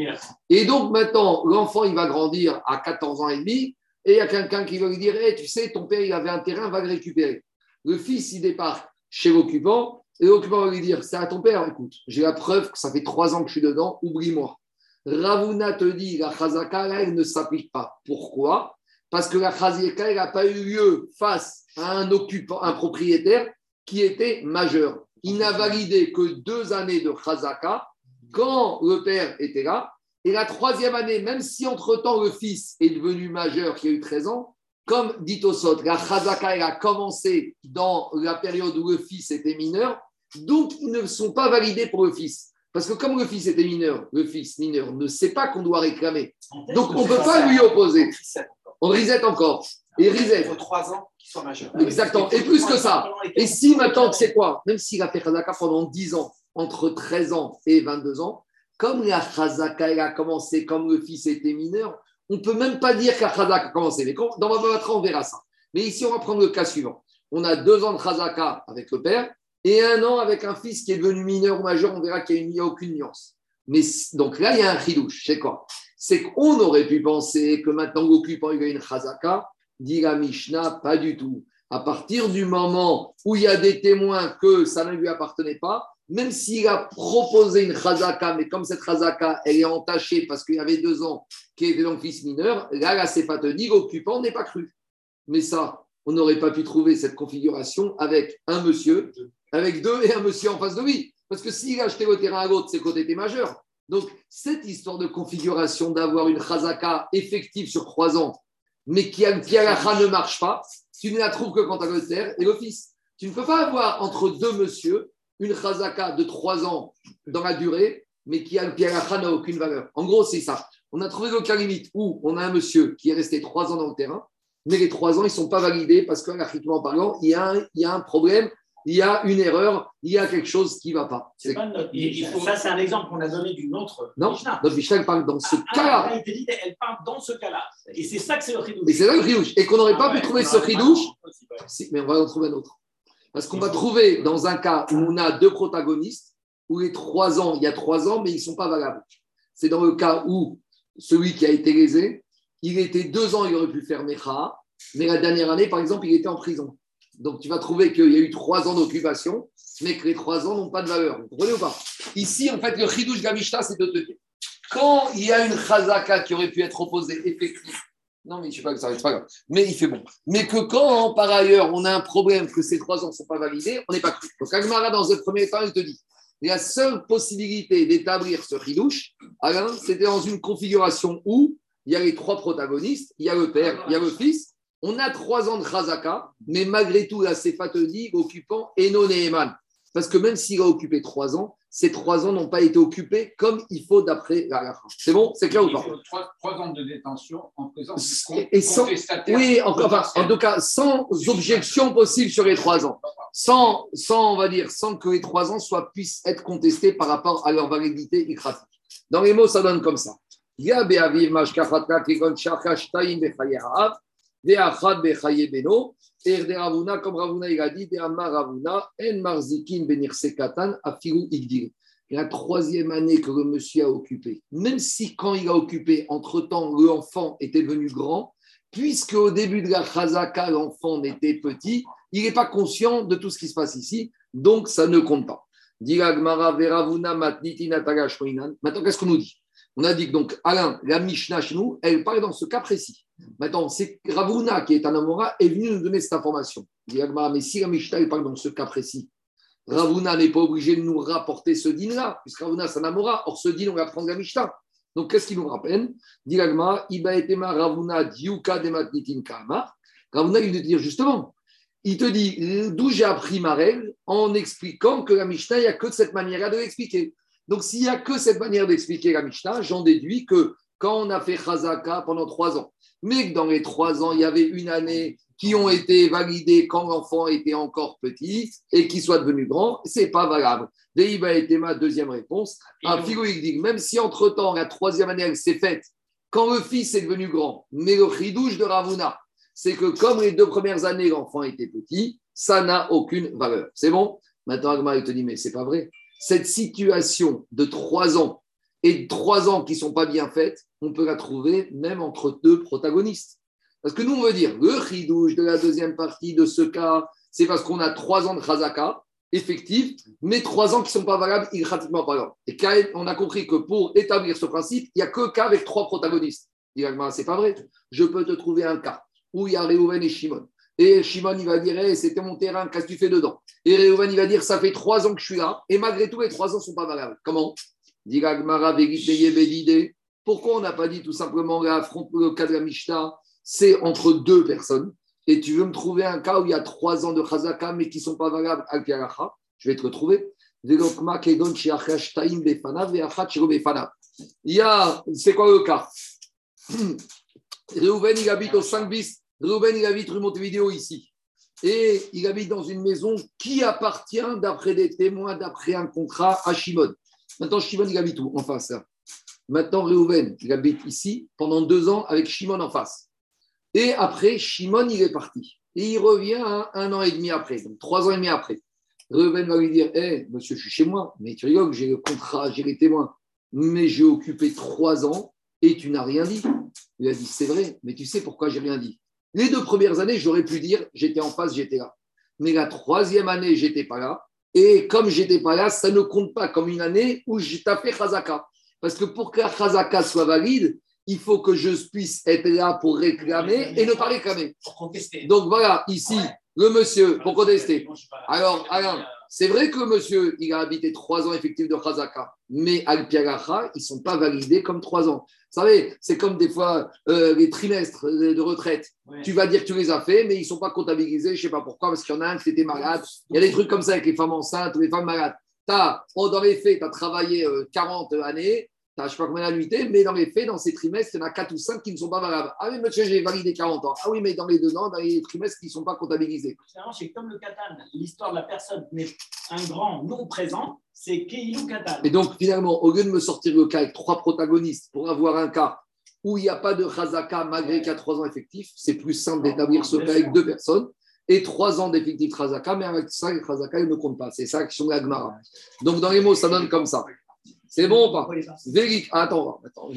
Et donc maintenant, l'enfant, il va grandir à 14 ans et demi, et il y a quelqu'un qui va lui dire Tu sais, ton père, il avait un terrain, va le récupérer. Le fils, il débarque chez l'occupant, et l'occupant va lui dire C'est à ton père, écoute, j'ai la preuve que ça fait trois ans que je suis dedans, oublie-moi. Ravuna te dit La chazaka, elle ne s'applique pas. Pourquoi? Parce que la chazaka, elle n'a pas eu lieu face à un occupant, un propriétaire qui était majeur. Il n'a validé que deux années de chazaka quand le père était là. Et la troisième année, même si entre-temps le fils est devenu majeur, qui a eu 13 ans, comme dit Osot, la chazaka elle a commencé dans la période où le fils était mineur, donc ils ne sont pas validés pour le fils. Parce que comme le fils était mineur, le fils mineur ne sait pas qu'on doit réclamer. Donc on ne peut pas lui opposer. On risette encore. Et risette. Il faut trois ans qu'il soit majeur. Exactement. Et plus que ça. Et si maintenant, c'est quoi Même s'il a fait chazaka pendant 10 ans, entre 13 ans et 22 ans, comme la chazaka a commencé, comme le fils était mineur, on ne peut même pas dire que la chazaka a commencé. Mais dans ma on verra ça. Mais ici, on va prendre le cas suivant. On a deux ans de chazaka avec le père et un an avec un fils qui est devenu mineur ou majeur. On verra qu'il n'y a, aucune nuance. Mais donc là, il y a un chidouche. C'est quoi? C'est qu'on aurait pu penser que maintenant l'occupant, il a une chazaka. Dit la Mishnah, pas du tout. À partir du moment où il y a des témoins que ça ne lui appartenait pas, même s'il a proposé une chazaka, mais comme cette chazaka, elle est entachée parce qu'il y avait deux ans, qui était donc fils mineur, là, la dit l'occupant n'est pas cru. Mais ça, on n'aurait pas pu trouver cette configuration avec un monsieur, avec deux et un monsieur en face de lui. Parce que s'il a acheté le terrain à l'autre, c'est côté était majeur. Donc, cette histoire de configuration d'avoir une chazaka effective sur trois ans, mais qui, a, ne marche pas, tu ne la trouves que quand tu as le terre et fils. Tu ne peux pas avoir entre deux monsieur une chazaka de trois ans dans la durée, mais qui a le n'a aucune valeur. En gros, c'est ça. On a trouvé le cas limite où on a un monsieur qui est resté trois ans dans le terrain, mais les trois ans, ils ne sont pas validés parce qu'en parlant, il y, il y a un problème, il y a une erreur, il y a quelque chose qui ne va pas. Ça, c'est un exemple qu'on a donné d'une autre Non, Mishnah. notre Mishnah, parle dans ce ah, cas-là. elle parle dans ce cas-là. Et c'est ça que c'est le ridouche. Et c'est là le ridouche. Et qu'on n'aurait pas ah pu trouver ce ridouche. mais on va en trouver un autre. Parce qu'on va trouver dans un cas où on a deux protagonistes, où les trois ans, il y a trois ans, mais ils ne sont pas valables. C'est dans le cas où celui qui a été lésé, il était deux ans, il aurait pu faire Mecha, mais la dernière année, par exemple, il était en prison. Donc tu vas trouver qu'il y a eu trois ans d'occupation, mais que les trois ans n'ont pas de valeur. Vous comprenez ou pas? Ici, en fait, le Chidouche Gamishta, c'est de te dire quand il y a une chazaka qui aurait pu être opposée effectivement, non, mais je sais pas que ça c'est pas grave. Mais il fait bon. Mais que quand, par ailleurs, on a un problème que ces trois ans ne sont pas validés, on n'est pas cru. Donc, Agmara, dans un premier temps, il te dit la seule possibilité d'établir ce ridouche, c'était dans une configuration où il y a les trois protagonistes, il y a le père, il y a le fils. On a trois ans de Khazaka, mais malgré tout, la Sefa te dit occupant Enon et Eman. Parce que même s'il a occupé trois ans, ces trois ans n'ont pas été occupés comme il faut d'après la C'est bon? C'est clair ou pas? trois, ans de détention en présence et sans, Oui, en, enfin, en tout cas, sans objection possible sur les trois ans. Sans, sans, on va dire, sans que les trois ans soient, puissent être contestés par rapport à leur validité écratique. Dans les mots, ça donne comme ça. Ravuna, comme Ravuna il a dit, Ravuna, En Marzikin Benir Sekatan, Afiru Igdir. La troisième année que le monsieur a occupé, même si quand il a occupé, entre-temps, l'enfant était devenu grand, puisque au début de la Chazaka, l'enfant n'était petit, il n'est pas conscient de tout ce qui se passe ici, donc ça ne compte pas. Maintenant, qu'est-ce qu'on nous dit? On a dit que donc, Alain, la Mishnah chez nous, elle parle dans ce cas précis. Maintenant, c'est Ravuna qui est un Amora est venu nous donner cette information. mais si la Mishnah parle dans ce cas précis, Ravuna n'est pas obligé de nous rapporter ce din-là, puisque Ravuna c'est un Amora. Or, ce din, on va prendre la Mishnah. Donc, qu'est-ce qu'il nous rappelle etema Ravuna diuka dematnitin kama. Ravuna, il veut dire justement, il te dit d'où j'ai appris ma règle en expliquant que la Mishnah, il n'y a que de cette manière de l'expliquer. Donc, s'il n'y a que cette manière d'expliquer la Mishnah, j'en déduis que quand on a fait Chazaka pendant trois ans, mais que dans les trois ans, il y avait une année qui ont été validées quand l'enfant était encore petit et qui soit devenu grand, c'est pas valable. Deiba était ma deuxième réponse. Un dit même si entre-temps, la troisième année, elle s'est faite quand le fils est devenu grand, mais le ridouche de Ravuna, c'est que comme les deux premières années, l'enfant était petit, ça n'a aucune valeur. C'est bon? Maintenant, Agma, il te dit, mais c'est pas vrai. Cette situation de trois ans et trois ans qui ne sont pas bien faites, on peut la trouver même entre deux protagonistes. Parce que nous, on veut dire, le ridouche de la deuxième partie de ce cas, c'est parce qu'on a trois ans de chazaka effectif, mais trois ans qui ne sont pas valables, pratiquement pas valables. Et on a compris que pour établir ce principe, il n'y a que cas avec trois protagonistes. Il va c'est pas vrai. Je peux te trouver un cas où il y a Réhouven et Shimon. Et Shimon, il va dire, hey, c'était mon terrain, qu'est-ce que tu fais dedans? Et Réhouven, il va dire, ça fait trois ans que je suis là, et malgré tout, les trois ans ne sont pas valables. Comment? Pourquoi on n'a pas dit tout simplement le cas de la Mishnah, c'est entre deux personnes. Et tu veux me trouver un cas où il y a trois ans de Chazaka mais qui ne sont pas valables al Je vais te retrouver. Il y a, c'est quoi le cas? Reuven, il habite au 5 bis. Reuven, il habite rue Montevideo ici. Et il habite dans une maison qui appartient, d'après des témoins, d'après un contrat, à Shimon. Maintenant, Shimon, il habite où En face. Maintenant, Reuven, il habite ici pendant deux ans avec Shimon en face. Et après, Shimon, il est parti. Et il revient un, an et demi après, donc trois ans et demi après. Reuven va lui dire Hé, monsieur, je suis chez moi, mais tu rigoles, j'ai le contrat, j'ai les témoins. mais j'ai occupé trois ans et tu n'as rien dit. Il a dit C'est vrai, mais tu sais pourquoi j'ai rien dit? Les deux premières années, j'aurais pu dire J'étais en face, j'étais là. Mais la troisième année, j'étais pas là. Et comme j'étais pas là, ça ne compte pas comme une année où j'ai fait Khazaka. Parce que pour que la Khazaka soit valide, il faut que je puisse être là pour réclamer et ne pas réclamer. Donc voilà, ici, le monsieur, pour contester. Alors, Alain, c'est vrai que monsieur, il a habité trois ans effectifs de Khazaka, mais al ils ne sont pas validés comme trois ans. Vous savez, c'est comme des fois euh, les trimestres de retraite. Tu vas dire que tu les as fait, mais ils ne sont pas comptabilisés, je ne sais pas pourquoi, parce qu'il y en a un qui était malade. Il y a des trucs comme ça avec les femmes enceintes ou les femmes malades. As, oh, dans les faits, tu as travaillé 40 euh, années, je ne sais pas combien d'annuités, mais dans les faits, dans ces trimestres, il y en a 4 ou 5 qui ne sont pas valables. Ah oui, monsieur, j'ai validé 40 ans. Ah oui, mais dans les deux ans, dans les trimestres qui ne sont pas comptabilisés. C'est comme le katan. L'histoire de la personne mais un grand non présent, c'est Keilou Katan. Et donc, finalement, au lieu de me sortir le cas avec trois protagonistes pour avoir un cas où il n'y a pas de Khazaka malgré qu'il y a 3 ans effectifs, c'est plus simple d'établir ce cas avec deux personnes et 3 ans d'effectif Khazaka, mais avec ça, le Khazaka, il ne compte pas. C'est ça qui sont la Gemara. Donc, dans les mots, ça donne comme ça. C'est bon ou pas Attends, attends.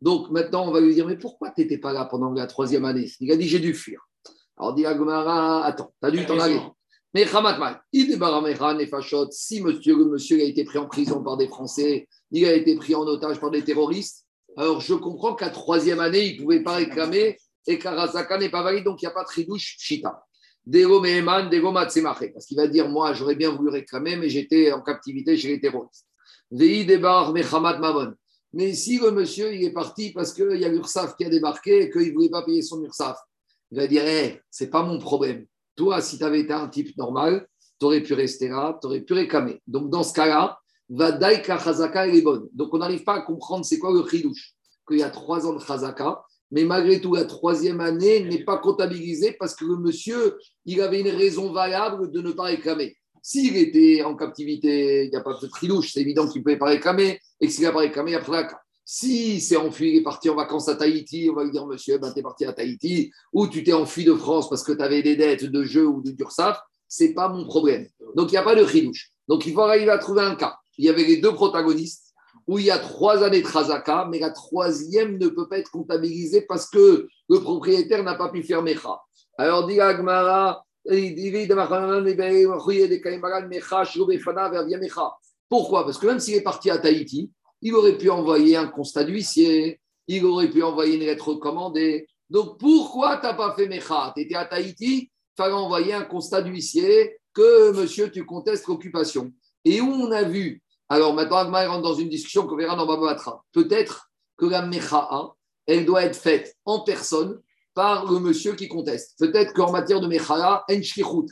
Donc maintenant, on va lui dire Mais pourquoi tu n'étais pas là pendant la troisième année? Il a dit J'ai dû fuir. Alors dit Agmara Attends, tu as dû t'en aller. Mais si monsieur, le monsieur a été pris en prison par des Français, il a été pris en otage par des terroristes, alors je comprends qu'à troisième année, il ne pouvait pas réclamer et qu'Arasaka n'est pas valide, donc il n'y a pas de tridouche chita. Parce qu'il va dire, moi, j'aurais bien voulu réclamer, mais j'étais en captivité chez les terroristes. Mais si le monsieur, il est parti parce qu'il y a l'URSAF qui a débarqué et qu'il ne voulait pas payer son URSAF, il va dire, hey, c'est pas mon problème. Toi, si tu avais été un type normal, tu aurais pu rester là, tu aurais pu réclamer. Donc, dans ce cas-là, Vadaï Chazaka, elle est bonne. Donc, on n'arrive pas à comprendre c'est quoi le chidouche. Qu'il y a trois ans de Chazaka, mais malgré tout, la troisième année n'est pas comptabilisée parce que le monsieur, il avait une raison valable de ne pas réclamer. S'il était en captivité, il n'y a pas de tridouche, c'est évident qu'il ne pouvait pas réclamer, et s'il n'a pas réclamé, après la si c'est enfui, il est parti en vacances à Tahiti, on va lui dire, monsieur, ben, tu es parti à Tahiti, ou tu t'es enfui de France parce que tu avais des dettes de jeu ou de Dursaf, ce n'est pas mon problème. Donc, il n'y a pas de tridouche. Donc, il faut arriver à trouver un cas. Il y avait les deux protagonistes, où il y a trois années de Khazaka, mais la troisième ne peut pas être comptabilisée parce que le propriétaire n'a pas pu faire Mecha. Alors, dit Agmara, pourquoi? Parce que même s'il est parti à Tahiti, il aurait pu envoyer un constat d'huissier, il aurait pu envoyer une lettre recommandée. Donc pourquoi tu n'as pas fait Mecha? Tu étais à Tahiti, il fallait envoyer un constat d'huissier que monsieur, tu contestes l'occupation. Et où on a vu alors maintenant, Agma rentre dans une discussion qu'on verra dans Babatra. Peut-être que la Mecha'a, elle doit être faite en personne par le monsieur qui conteste. Peut-être qu'en matière de Mecha'a, en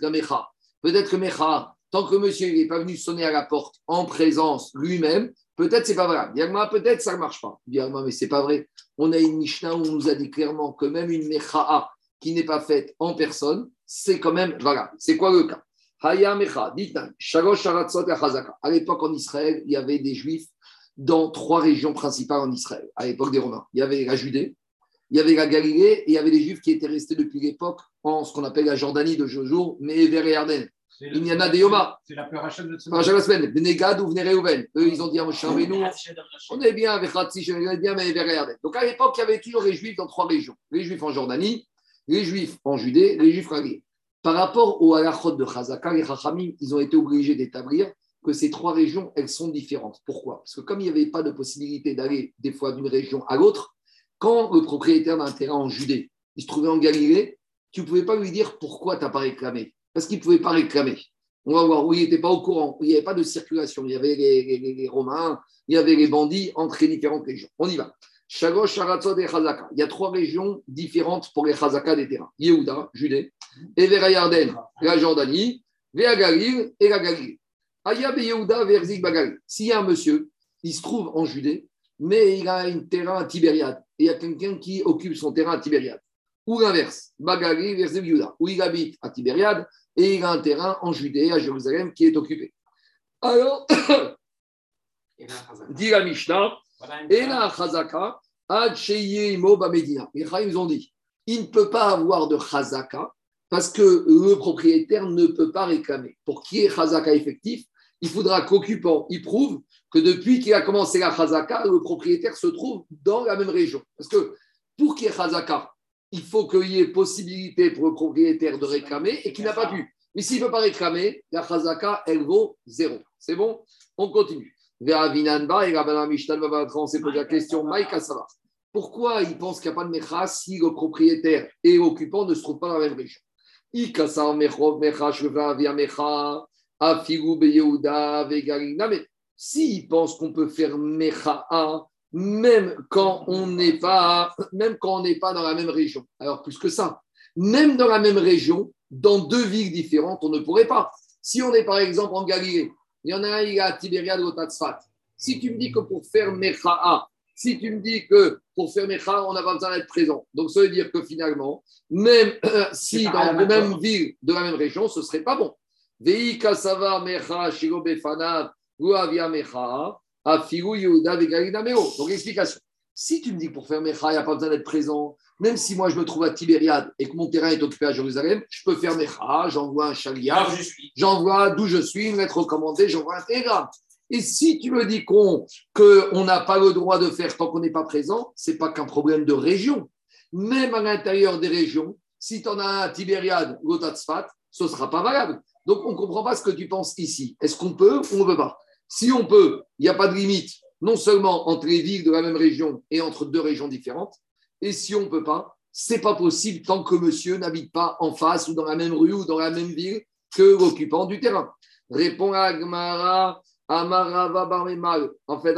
la Mecha. Peut-être que Mecha'a, tant que monsieur n'est pas venu sonner à la porte en présence lui-même, peut-être c'est pas vrai. Yagma, peut-être ça ne marche pas. Yagma, mais c'est pas vrai. On a une Mishnah où on nous a dit clairement que même une Mecha'a qui n'est pas faite en personne, c'est quand même, voilà, c'est quoi le cas? À l'époque en Israël, il y avait des juifs dans trois régions principales en Israël, à l'époque des Romains. Il y avait la Judée, il y avait la Galilée et il y avait des juifs qui étaient restés depuis l'époque en ce qu'on appelle la Jordanie de jour, mais vers les Il y en a des Yoma. C'est la paracha de la semaine. Ou Eux, ils ont dit à Moshe nous, on est bien avec Ratsi, on est bien, mais vers les Donc à l'époque, il y avait toujours les juifs dans trois régions. Les juifs en Jordanie, les juifs en Judée, les juifs en Galilée. Par rapport au halachot de Chazaka, les Chachamim, ils ont été obligés d'établir que ces trois régions, elles sont différentes. Pourquoi? Parce que comme il n'y avait pas de possibilité d'aller des fois d'une région à l'autre, quand le propriétaire d'un terrain en Judée, il se trouvait en Galilée, tu ne pouvais pas lui dire pourquoi tu n'as pas réclamé. Parce qu'il ne pouvait pas réclamer. On va voir où il n'était pas au courant, où il n'y avait pas de circulation. Il y avait les, Romains, il y avait les bandits entre les différentes régions. On y va. Shagosh, Sharatzot et Chazaka. Il y a trois régions différentes pour les Chazaka des terrains. Yehuda, Judée, et vers Yarden, la Jordanie, vers Galil et la Galilée. Aya Yehuda vers Bagal. S'il y a un monsieur, il se trouve en Judée, mais il a un terrain à Tibériade, et il y a quelqu'un qui occupe son terrain à Tibériade. Ou l'inverse, Bagali vers Yehuda, où il habite à Tibériade, et il a un terrain en Judée, à Jérusalem, qui est occupé. Alors, dit la Mishnah, et la Chazaka, Ad ils ont dit il ne peut pas avoir de Chazaka parce que le propriétaire ne peut pas réclamer. Pour qui est Chazaka effectif il faudra qu'occupant, il prouve que depuis qu'il a commencé la Khazaka, le propriétaire se trouve dans la même région. Parce que pour qu'il y ait Khazaka, il faut qu'il y ait possibilité pour le propriétaire de réclamer et qu'il n'a pas pu. Mais s'il ne peut pas réclamer, la Khazaka, elle vaut zéro. C'est bon? On continue. Vers Vinanba et Rabban Mishtan on s'est posé la question Maïka Pourquoi il pense qu'il n'y a pas de Mecha si le propriétaire et l'occupant ne se trouvent pas dans la même région? Mais s'il pense qu'on peut faire Mecha'a, même quand on n'est pas, même quand on n'est pas dans la même région. Alors plus que ça, même dans la même région, dans deux villes différentes, on ne pourrait pas. Si on est par exemple en Galilée, il y en a un, il est à Tibériade ou Tatsfat. Si tu me dis que pour faire Mecha'a, si tu me dis que pour faire Mecha, on n'a pas besoin d'être présent. Donc ça veut dire que finalement, même si dans la même ville de la même région, ce ne serait pas bon. Mecha Guavia Mecha Yehuda. Donc explication. Si tu me dis que pour faire Mecha, il n'y a pas besoin d'être présent, même si moi je me trouve à Tibériade et que mon terrain est occupé à Jérusalem, je peux faire Mecha, j'envoie un chaliard, j'envoie d'où je suis, une lettre recommandée, j'envoie un télégramme. Et si tu me dis qu'on n'a pas le droit de faire tant qu'on n'est pas présent, ce n'est pas qu'un problème de région. Même à l'intérieur des régions, si tu en as un Tibériade ou Tatsfat, ce ne sera pas valable. Donc, on ne comprend pas ce que tu penses ici. Est-ce qu'on peut ou on ne peut pas? Si on peut, il n'y a pas de limite, non seulement entre les villes de la même région et entre deux régions différentes. Et si on ne peut pas, c'est pas possible tant que monsieur n'habite pas en face ou dans la même rue ou dans la même ville que l'occupant du terrain. Répond Agmara, Amarava Barmemal. En fait,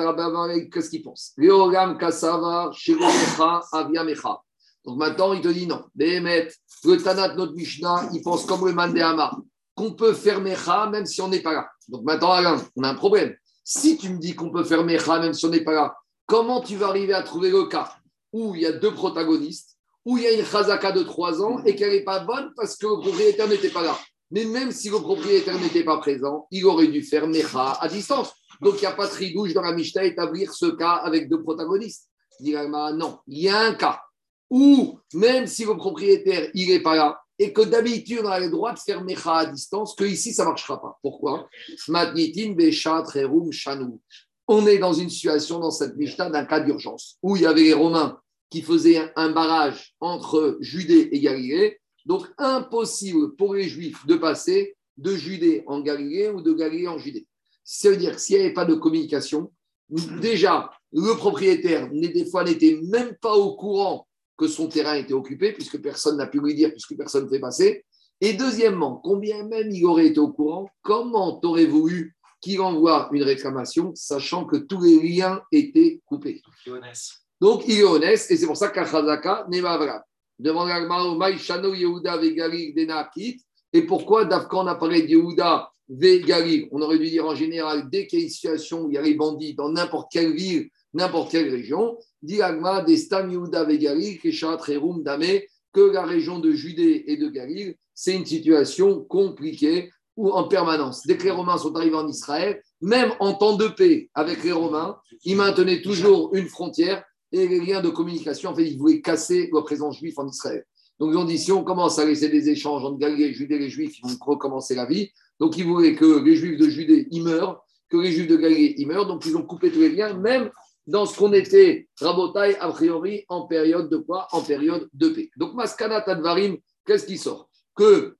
qu'est-ce qu'il pense? Shiromecha, Aviamecha. Donc maintenant, il te dit non. Behemet, le Tanat, notre Mishnah, il pense comme le Mandéama, qu'on peut faire Mecha même si on n'est pas là. Donc maintenant, on a un problème. Si tu me dis qu'on peut faire Mecha même si on n'est pas là, comment tu vas arriver à trouver le cas? Où il y a deux protagonistes, où il y a une Chazaka de trois ans et qu'elle n'est pas bonne parce que le propriétaire n'était pas là mais même si le propriétaire n'était pas présent, il aurait dû faire Mecha à distance. Donc il n'y a pas de trigouche dans la Mishnah établir ce cas avec deux protagonistes. non, il y a un cas où, même si le propriétaire il n'est pas là, et que d'habitude on a le droit de faire Mecha à distance, que ici ça ne marchera pas. Pourquoi? On est dans une situation dans cette Mishnah d'un cas d'urgence, où il y avait les Romains qui faisaient un barrage entre Judée et Galilée, donc, impossible pour les Juifs de passer de Judée en Galilée ou de Galilée en Judée. Ça veut dire que s'il n'y avait pas de communication, déjà, le propriétaire, des fois, n'était même pas au courant que son terrain était occupé, puisque personne n'a pu lui dire, puisque personne ne fait passer. Et deuxièmement, combien même il aurait été au courant, comment aurais voulu qu'il envoie une réclamation, sachant que tous les liens étaient coupés Donc, il est honnête, et c'est pour ça qu'Achazaka n'est pas valable. Devant l'Agmaro, Maïchano Yehuda Vegalil Denakit. Et pourquoi, quand on a parlé de Yehuda Vegalil, on aurait dû dire en général, dès qu'il y a une situation où il y a les bandits dans n'importe quelle ville, n'importe quelle région, dit Agma, Destam Yehuda Rerum Dame, que la région de Judée et de Galil, c'est une situation compliquée où en permanence, dès que les Romains sont arrivés en Israël, même en temps de paix avec les Romains, ils maintenaient toujours une frontière et les liens de communication. En fait, ils voulaient casser la présence juive en Israël. Donc, ils ont dit si on commence à laisser des échanges entre Galilée, Judée et les Juifs, ils vont recommencer la vie. Donc, ils voulaient que les Juifs de Judée y meurent, que les Juifs de Galilée y meurent. Donc, ils ont coupé tous les liens, même dans ce qu'on était Rabotai, a priori, en période de quoi? En période de paix. Donc, Maskana Tadvarim, qu'est-ce qui sort? Que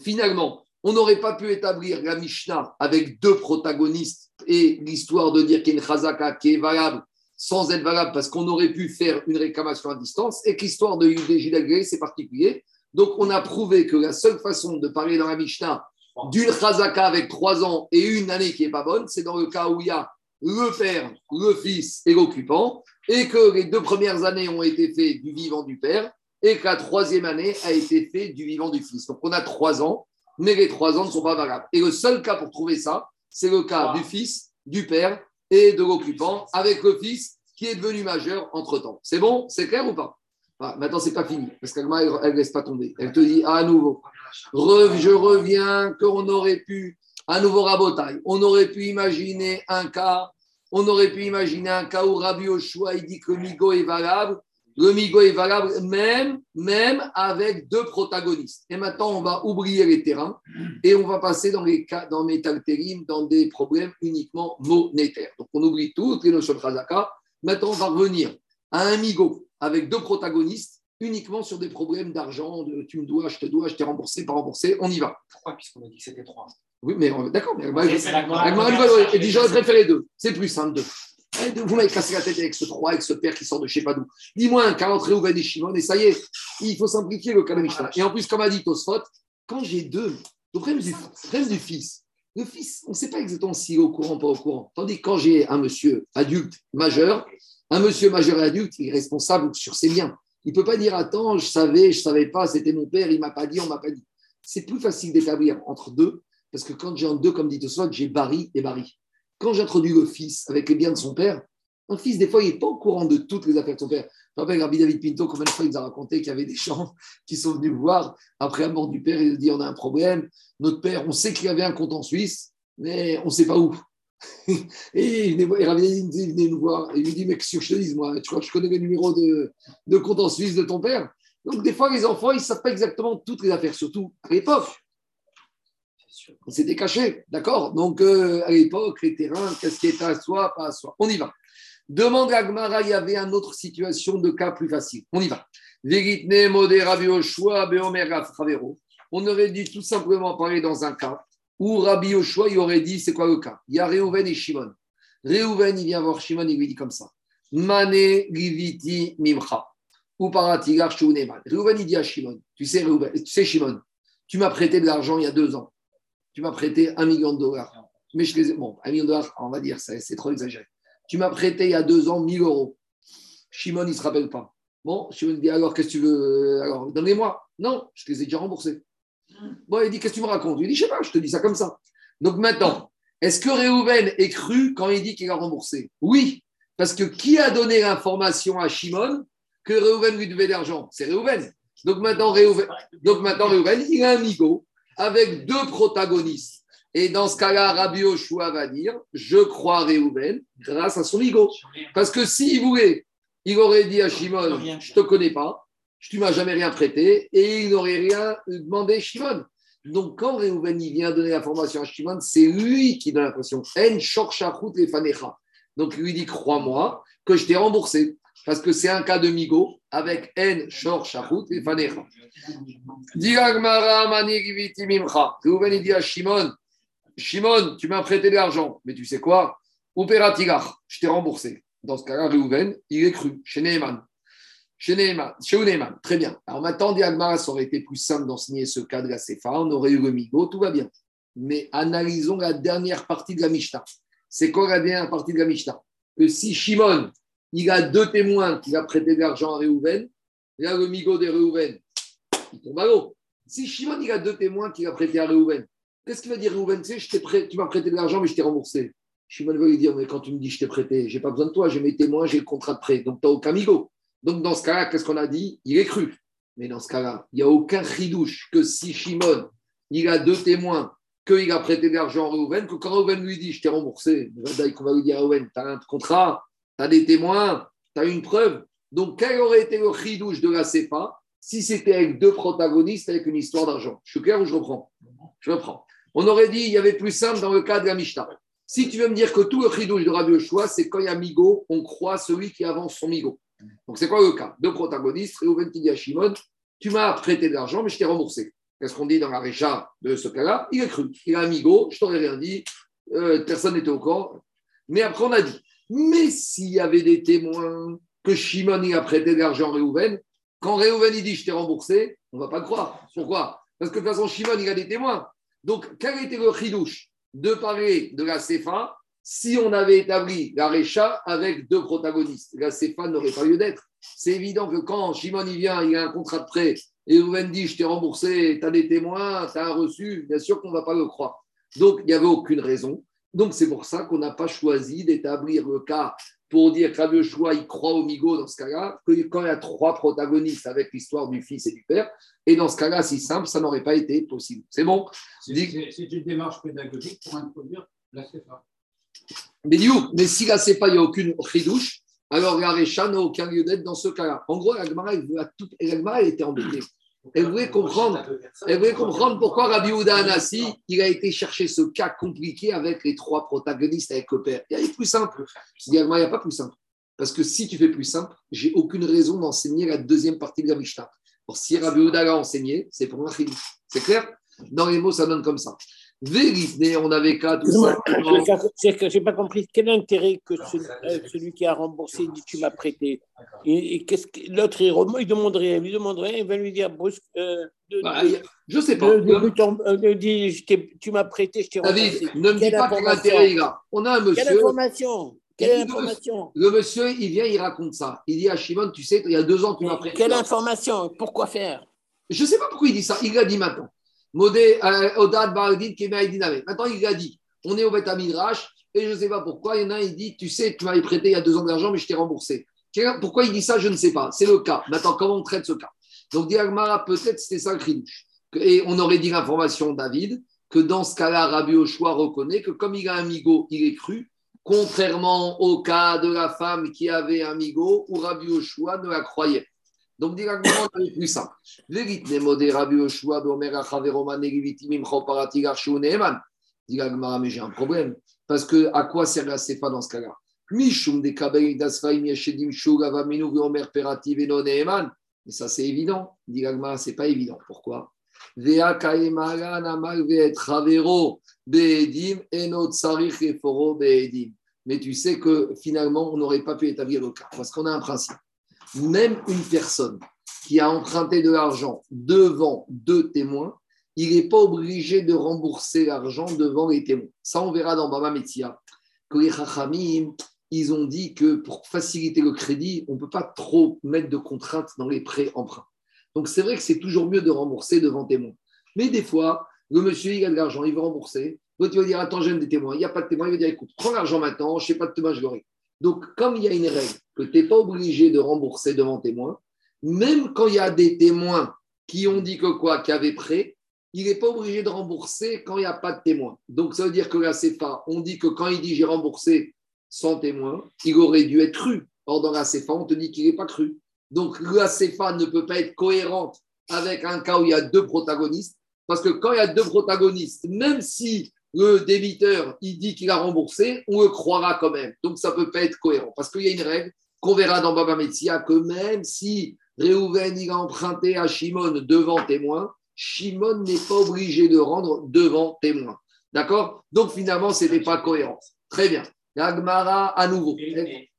finalement, on n'aurait pas pu établir la Mishnah avec deux protagonistes et l'histoire de dire qu'il y a une chazaka qui est valable sans être valable parce qu'on aurait pu faire une réclamation à distance et que l'histoire de Judas c'est particulier. Donc, on a prouvé que la seule façon de parler dans la Mishnah d'une chazaka avec trois ans et une année qui n'est pas bonne, c'est dans le cas où il y a le père, le fils et l'occupant, et que les deux premières années ont été faites du vivant du père, et que la troisième année a été faite du vivant du fils. Donc on a trois ans, mais les trois ans ne sont pas valables. Et le seul cas pour trouver ça, c'est le cas du fils, du père et de l'occupant avec le fils qui est devenu majeur entre-temps. C'est bon? C'est clair ou pas? Ah, Maintenant, c'est pas fini, parce qu'elle ne laisse pas tomber. Elle te dit à nouveau, je reviens qu'on aurait pu, à nouveau rabotaille, on aurait pu imaginer un cas, on aurait pu imaginer un cas où Rabbi Oshua il dit que Migo est valable, Le migo est valable même, même avec deux protagonistes. Et maintenant, on va oublier les terrains et on va passer dans les cas, dans Metal Terim, dans des problèmes uniquement monétaires. Donc, on oublie toutes les notions de Khazaka. Maintenant, on va revenir à un migo avec deux protagonistes uniquement sur des problèmes d'argent, de tu me dois, je te dois, je t'ai remboursé, pas remboursé, on y va. Pourquoi Puisqu'on a dit que c'était trois. Oui, mais euh, d'accord, mais C'est- c'est la j'aurais préféré deux. C'est plus simple deux. Eh, Vous m'avez cassé la tête avec ce 3, avec ce père qui sort de je sais. Dis-moi un 40 Réhouven et Shimon, et ça y est, il faut simplifier le Mishnah. Et en plus, comme a dit Tosfot, quand j'ai deux, le problème du, le problème du fils, le fils, on ne sait pas exactement s'il est au courant ou pas au courant. Tandis que quand j'ai un monsieur adulte, majeur, un monsieur majeur et adulte, il est responsable sur ses biens. Il ne peut pas dire Attends, je savais, je ne savais pas, c'était mon père, il ne m'a pas dit, on ne m'a pas dit. C'est plus facile d'établir entre deux, parce que quand j'ai en deux, comme dit Tosfot, j'ai Barry et Barry. Quand j'introduis le fils avec les biens de son père, un fils, des fois, il n'est pas au courant de toutes les affaires de son père. Je me rappelle, Rabbi David Pinto, combien de fois il nous a raconté qu'il y avait des gens qui sont venus voir après la mort du père. Il nous dit On a un problème. Notre père, on sait qu'il avait un compte en Suisse, mais on ne sait pas où. et, il et Rabbi David il venait nous voir. Et il lui dit Mec, si je te moi, tu crois que je connais le numéro de, de compte en Suisse de ton père? Donc, des fois, les enfants, ils ne savent pas exactement toutes les affaires, surtout à l'époque. On s'était caché, d'accord? Donc, euh, à l'époque, les terrains, qu'est-ce qui est à soi, pas à soi? On y va. Demande à Gmara, il y avait une autre situation de cas plus facile. On y va. On aurait dû tout simplement parler dans un cas où Rabbi Yoshua, il aurait dit, c'est quoi le cas? Il y a Réhouven et Shimon. Réhouven, il vient voir Shimon, il lui dit comme ça. Mane, Riviti, Mimcha. Ou Paratigar. Réhouven, il dit à Shimon, tu sais, tu sais, Shimon, tu m'as prêté de l'argent il y a deux ans. Tu m'as prêté un million de dollars. Mais je les ai... Bon, un million de dollars, on va dire, c'est trop exagéré. Tu m'as prêté il y a deux ans 1000 euros. Shimon, il ne se rappelle pas. Bon, Shimon dit alors, qu'est-ce que tu veux Alors, donnez-moi. Non, je les ai déjà remboursés. Bon, il dit, qu'est-ce que tu me racontes? Il dit, je sais pas, je te dis ça comme ça. Donc maintenant, est-ce que Réhouven est cru quand il dit qu'il a remboursé? Oui, parce que qui a donné l'information à Shimon que Réhouven lui devait de l'argent? C'est Réhouven. Donc maintenant, Réhouven, donc maintenant, Réhouven, il a un amigo avec deux protagonistes. Et dans ce cas-là, Rabbi Yoshua va dire Je crois Réhouven grâce à son ego. Parce que s'il voulait, il aurait dit à Shimon Je ne te connais pas, tu ne m'as jamais rien prêté, et il n'aurait rien demandé à Shimon. Donc quand Réhouven vient donner l'information à Shimon, c'est lui qui donne l'information. En. Donc lui dit Crois-moi que je t'ai remboursé. Parce que c'est un cas de migo avec en shorshachut et fanecha. Réhouven il dit à Shimon Shimon, tu m'as prêté de l'argent, mais tu sais quoi? Opératigar, je t'ai remboursé. Dans ce cas-là, Réhouven, il est cru chez Neyman. Chez Neyman, chez Neyman, très bien. Alors maintenant, Diagmara, ça aurait été plus simple d'enseigner ce cas de la CFA, on aurait eu le Migo, tout va bien. Mais analysons la dernière partie de la Mishnah. C'est quoi la dernière partie de la Mishnah? Que si Shimon, il a deux témoins qui a prêté de l'argent à Réhouven, là, le Migo de Réhouven, il tombe à l'eau. Si Shimon, il a deux témoins qui a prêté à Réhouven, Qu'est-ce qu'il va dire Réhouven Tu tu m'as prêté de l'argent, mais je t'ai remboursé. Shimon va lui dire Mais quand tu me dis je t'ai prêté, j'ai pas besoin de toi, j'ai mes témoins, j'ai le contrat de prêt. Donc, tu n'as aucun migo. Donc, dans ce cas-là, qu'est-ce qu'on a dit? Il est cru. Mais dans ce cas-là, il n'y a aucun chidouche que si Shimon, il a deux témoins, qu'il a prêté de l'argent à Réhouven, que quand Réhouven lui dit je t'ai remboursé, qu'on va lui dire tu as un contrat, tu as des témoins, tu as une preuve. Donc, quel aurait été le chidouche de la CEPA si c'était avec deux protagonistes avec une histoire d'argent? Je suis clair ou je reprends? Je reprends. On aurait dit il y avait plus simple dans le cas de la Mishnah. Si tu veux me dire que tout le chidouche de Rabbi Yoshua, c'est quand il y a Migo, on croit celui qui avance son Migo. Donc c'est quoi le cas? Deux protagonistes, dit à Shimon, tu m'as prêté de l'argent, mais je t'ai remboursé. Qu'est-ce qu'on dit dans la récha de ce cas-là? Il est cru. Il a un Migo, je t'aurais rien dit, euh, personne n'était au corps. Mais après on a dit, mais s'il y avait des témoins que Shimon il a prêté de l'argent à Réhouven, quand Réhouven dit je t'ai remboursé, on ne va pas le croire. Pourquoi? Parce que de toute façon, Shimon il a des témoins. Donc, quel était le chidouche de parler de la CFA si on avait établi la Récha avec deux protagonistes? La CFA n'aurait pas lieu d'être. C'est évident que quand Shimon il vient, il a un contrat de prêt et Rouven dit Je t'ai remboursé, tu as des témoins, tu as un reçu, bien sûr qu'on ne va pas le croire. Donc, il n'y avait aucune raison. Donc, c'est pour ça qu'on n'a pas choisi d'établir le cas pour dire que choix il croit au Migo dans ce cas-là, que quand il y a trois protagonistes avec l'histoire du fils et du père, et dans ce cas-là, si simple, ça n'aurait pas été possible. C'est bon C'est une démarche pédagogique pour introduire la CFA. Mais, you, mais si la CEPA, il n'y a aucune chidouche, alors la Récha n'a aucun lieu d'être dans ce cas-là. En gros, l'Agmara, elle, veut à tout... elle était embêtée. Comprendre, elle voulait comprendre pourquoi Rabbi Houda Anassi, il a été chercher ce cas compliqué avec les trois protagonistes avec le père. Il y a plus simple. Il n'y a pas plus simple. Parce que si tu fais plus simple, j'ai aucune raison d'enseigner la deuxième partie de la Mishnah. Alors, si Rabbi Houda l'a enseigné, c'est pour un C'est clair? Dans les mots, ça donne comme ça. On avait qu'à tout ça. Je n'ai pas compris. Quel intérêt que euh, celui, qui a remboursé dit tu m'as prêté Et, qu'est-ce que l'autre il, il demanderait, il demanderait, il va lui dire brusque. Euh, bah, je ne sais pas. De, dit, tu m'as prêté, je t'ai David, ne me dis pas quel intérêt il a. On a un monsieur. Quelle information quelle information Le monsieur, il vient, il raconte ça. Il dit à Shimon, tu sais, il y a deux ans, tu m'as prêté. Quelle information Pourquoi faire Je ne sais pas pourquoi il dit ça. Il l'a dit maintenant. Euh, Maintenant, il a dit on est au Beth et je ne sais pas pourquoi. Il y en a un, il dit tu sais, tu m'avais prêté il y a deux ans d'argent, mais je t'ai remboursé. Pourquoi il dit ça Je ne sais pas. C'est le cas. Maintenant, comment on traite ce cas? Donc, Diagmara, peut-être c'était ça le Et on aurait dit l'information, David, que dans ce cas-là, Rabbi Ochoa reconnaît que comme il a un migo, il est cru, contrairement au cas de la femme qui avait un migo, où Rabbi Ochoa ne la croyait. Donc, directement, c'est plus simple. mais j'ai un problème. Parce que à quoi sert la CFA dans ce cas-là? Mais ça, c'est évident. Diragma, c'est pas évident. Pourquoi? Mais tu sais que finalement, on n'aurait pas pu établir le cas. Parce qu'on a un principe même une personne qui a emprunté de l'argent devant deux témoins, il n'est pas obligé de rembourser l'argent devant les témoins. Ça, on verra dans Baba Metzia, que les ils ont dit que pour faciliter le crédit, on ne peut pas trop mettre de contraintes dans les prêts emprunts. Donc, c'est vrai que c'est toujours mieux de rembourser devant témoins. Mais des fois, le monsieur, il a de l'argent, il veut rembourser. L'autre, il va dire Attends, j'aime des témoins. Il n'y a pas de témoins. Il va dire Écoute, prends l'argent maintenant, je ne sais pas de témoins, je l'aurai. Donc, comme il y a une règle que tu n'es pas obligé de rembourser devant témoin, même quand il y a des témoins qui ont dit que quoi, qui avaient prêt, il n'est pas obligé de rembourser quand il n'y a pas de témoin. Donc, ça veut dire que la CFA, on dit que quand il dit j'ai remboursé sans témoin, il aurait dû être cru. Or, dans la CFA, on te dit qu'il n'est pas cru. Donc, la CFA ne peut pas être cohérente avec un cas où il y a deux protagonistes, parce que quand il y a deux protagonistes, même si le débiteur, il dit qu'il a remboursé, on le croira quand même. Donc, ça ne peut pas être cohérent. Parce qu'il y a une règle qu'on verra dans Baba Metzia, que même si Réhouven, il a emprunté à Shimon devant témoin, Shimon n'est pas obligé de rendre devant témoin. D'accord? Donc, finalement, ce n'était pas cohérent. Très bien. L'Agmara, à nouveau.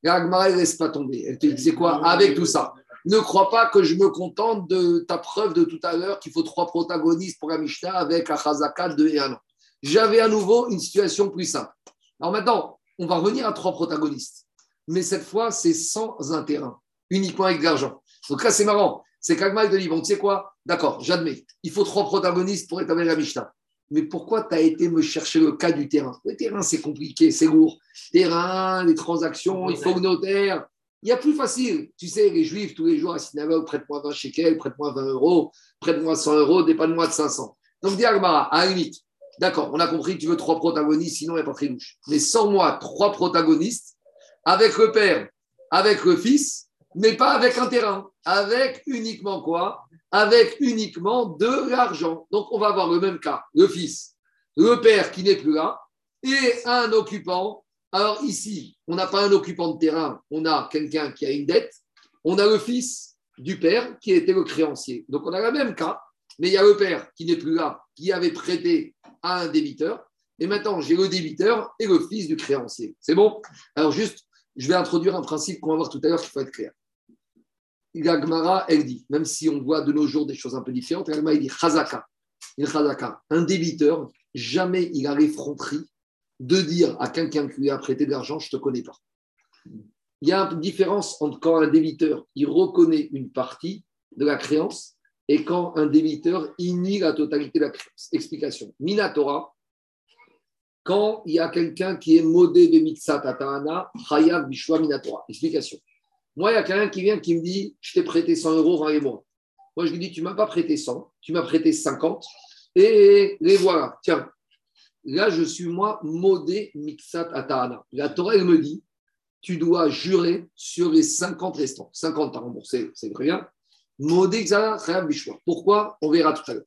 L'Agmara, elle ne laisse pas tomber. Elle te disait quoi? Avec tout ça. Ne crois pas que je me contente de ta preuve de tout à l'heure qu'il faut trois protagonistes pour la Mishnah avec Achazaka de et un an j'avais à nouveau une situation plus simple. Alors maintenant, on va revenir à trois protagonistes. Mais cette fois, c'est sans un terrain, uniquement avec de l'argent. Donc là, c'est marrant. C'est qu'Agma de dit, bon, tu sais quoi? D'accord, j'admets. Il faut trois protagonistes pour établir la Mishnah. Mais pourquoi tu as été me chercher le cas du terrain? Le terrain, c'est compliqué, c'est lourd. Terrain, les transactions, il faut le notaire. Il y a plus facile. Tu sais, les juifs, tous les jours à synagogue, prête-moi 20 shekels, prête-moi 20 euros, prête-moi 100 euros, dépanne-moi de 500. Donc, dis Agmara, à la limite, D'accord, on a compris tu veux trois protagonistes, sinon il n'y a pas très louche. Mais sans moi, trois protagonistes, avec le père, avec le fils, mais pas avec un terrain. Avec uniquement quoi? Avec uniquement de l'argent. Donc on va avoir le même cas, le fils, le père qui n'est plus là, et un occupant. Alors ici, on n'a pas un occupant de terrain, on a quelqu'un qui a une dette, on a le fils du père qui était le créancier. Donc on a le même cas, mais il y a le père qui n'est plus là, qui avait prêté à un débiteur. Et maintenant, j'ai le débiteur et le fils du créancier. C'est bon? Alors, juste, je vais introduire un principe qu'on va voir tout à l'heure qu'il faut être clair. Gagmara, elle dit, même si on voit de nos jours des choses un peu différentes, Gagmara, il dit Chazaka. Un débiteur, jamais il a l'effronterie de dire à quelqu'un qui lui a prêté de l'argent, je ne te connais pas. Il y a une différence entre quand un débiteur, il reconnaît une partie de la créance et quand un débiteur nie la totalité de la. Explication. Minatora, quand il y a quelqu'un qui est modé de Mixat Atahana, Chayav Bishwa Minatora. Explication. Moi, il y a quelqu'un qui vient qui me dit Je t'ai prêté 100 euros, rends moi je lui dis Tu ne m'as pas prêté 100, tu m'as prêté 50, et les voilà. Tiens, là, je suis moi modé Mixat Atahana. La Torah, elle me dit tu dois jurer sur les 50 restants. 50 à rembourser, c'est très. Pourquoi? On verra tout à l'heure.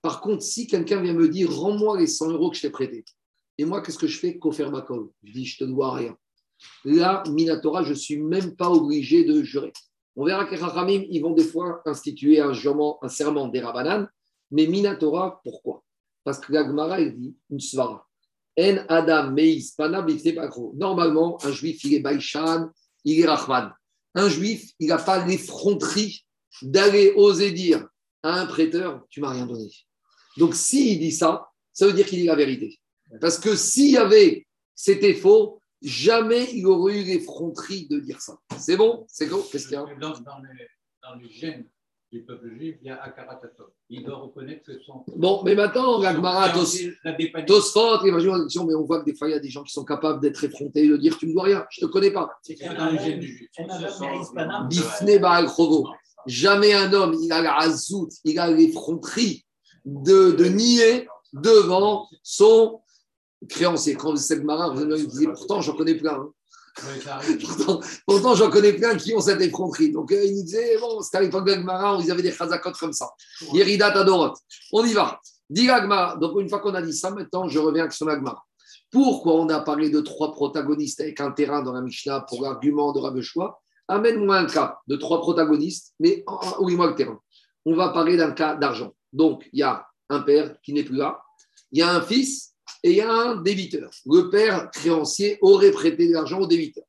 Par contre, si quelqu'un vient me dire rends-moi les 100 euros que je t'ai prêtés, et moi, qu'est-ce que je fais? Kofer Je dis je te dois rien. Là, Minatora, je ne suis même pas obligé de jurer. On verra que les ils vont des fois instituer un, jurement, un serment des Rabanan, mais Minatora, pourquoi? Parce que l'Agmara, il dit une svara. En Adam Meis Normalement, un juif, il est Baïchan, il est Rahman. Un juif, il n'a pas l'effronterie d'aller oser dire à un prêteur Tu m'as rien donné. Donc, s'il dit ça, ça veut dire qu'il dit la vérité. Parce que s'il y avait, c'était faux, jamais il aurait eu l'effronterie de dire ça. C'est bon? C'est quoi Qu'est-ce qu'il y a? Dans, dans, le, gène du peuple juif, il y a Akaratatov. Il doit reconnaître que son. Bon, mais maintenant, Gagmara, Tosfot, l'évangélisation, mais on voit que des fois, il y a des gens qui sont capables d'être effrontés, de dire Tu ne dois rien, je ne te connais pas. C'est dans le gène du juif. Bifne Jamais un homme, il a la razout, il a l'effronterie de, de nier devant son créancier. Quand vous êtes marin, vous me pourtant j'en connais plein. Hein. pourtant, j'en connais plein qui ont cette effronterie. Donc euh, il nous disait, bon, c'était à l'époque d'Agmara ils avaient des chazakot comme ça. Yerida Tadorot. On y va. Dit Donc une fois qu'on a dit ça, maintenant je reviens sur l'Agmara. Pourquoi on a parlé de trois protagonistes avec un terrain dans la Mishnah pour l'argument de Rabbechois Amène-moi un cas de trois protagonistes, mais oublie-moi le terrain. On va parler d'un cas d'argent. Donc, il y a un père qui n'est plus là, il y a un fils et il y a un débiteur. Le père créancier aurait prêté de l'argent au débiteur.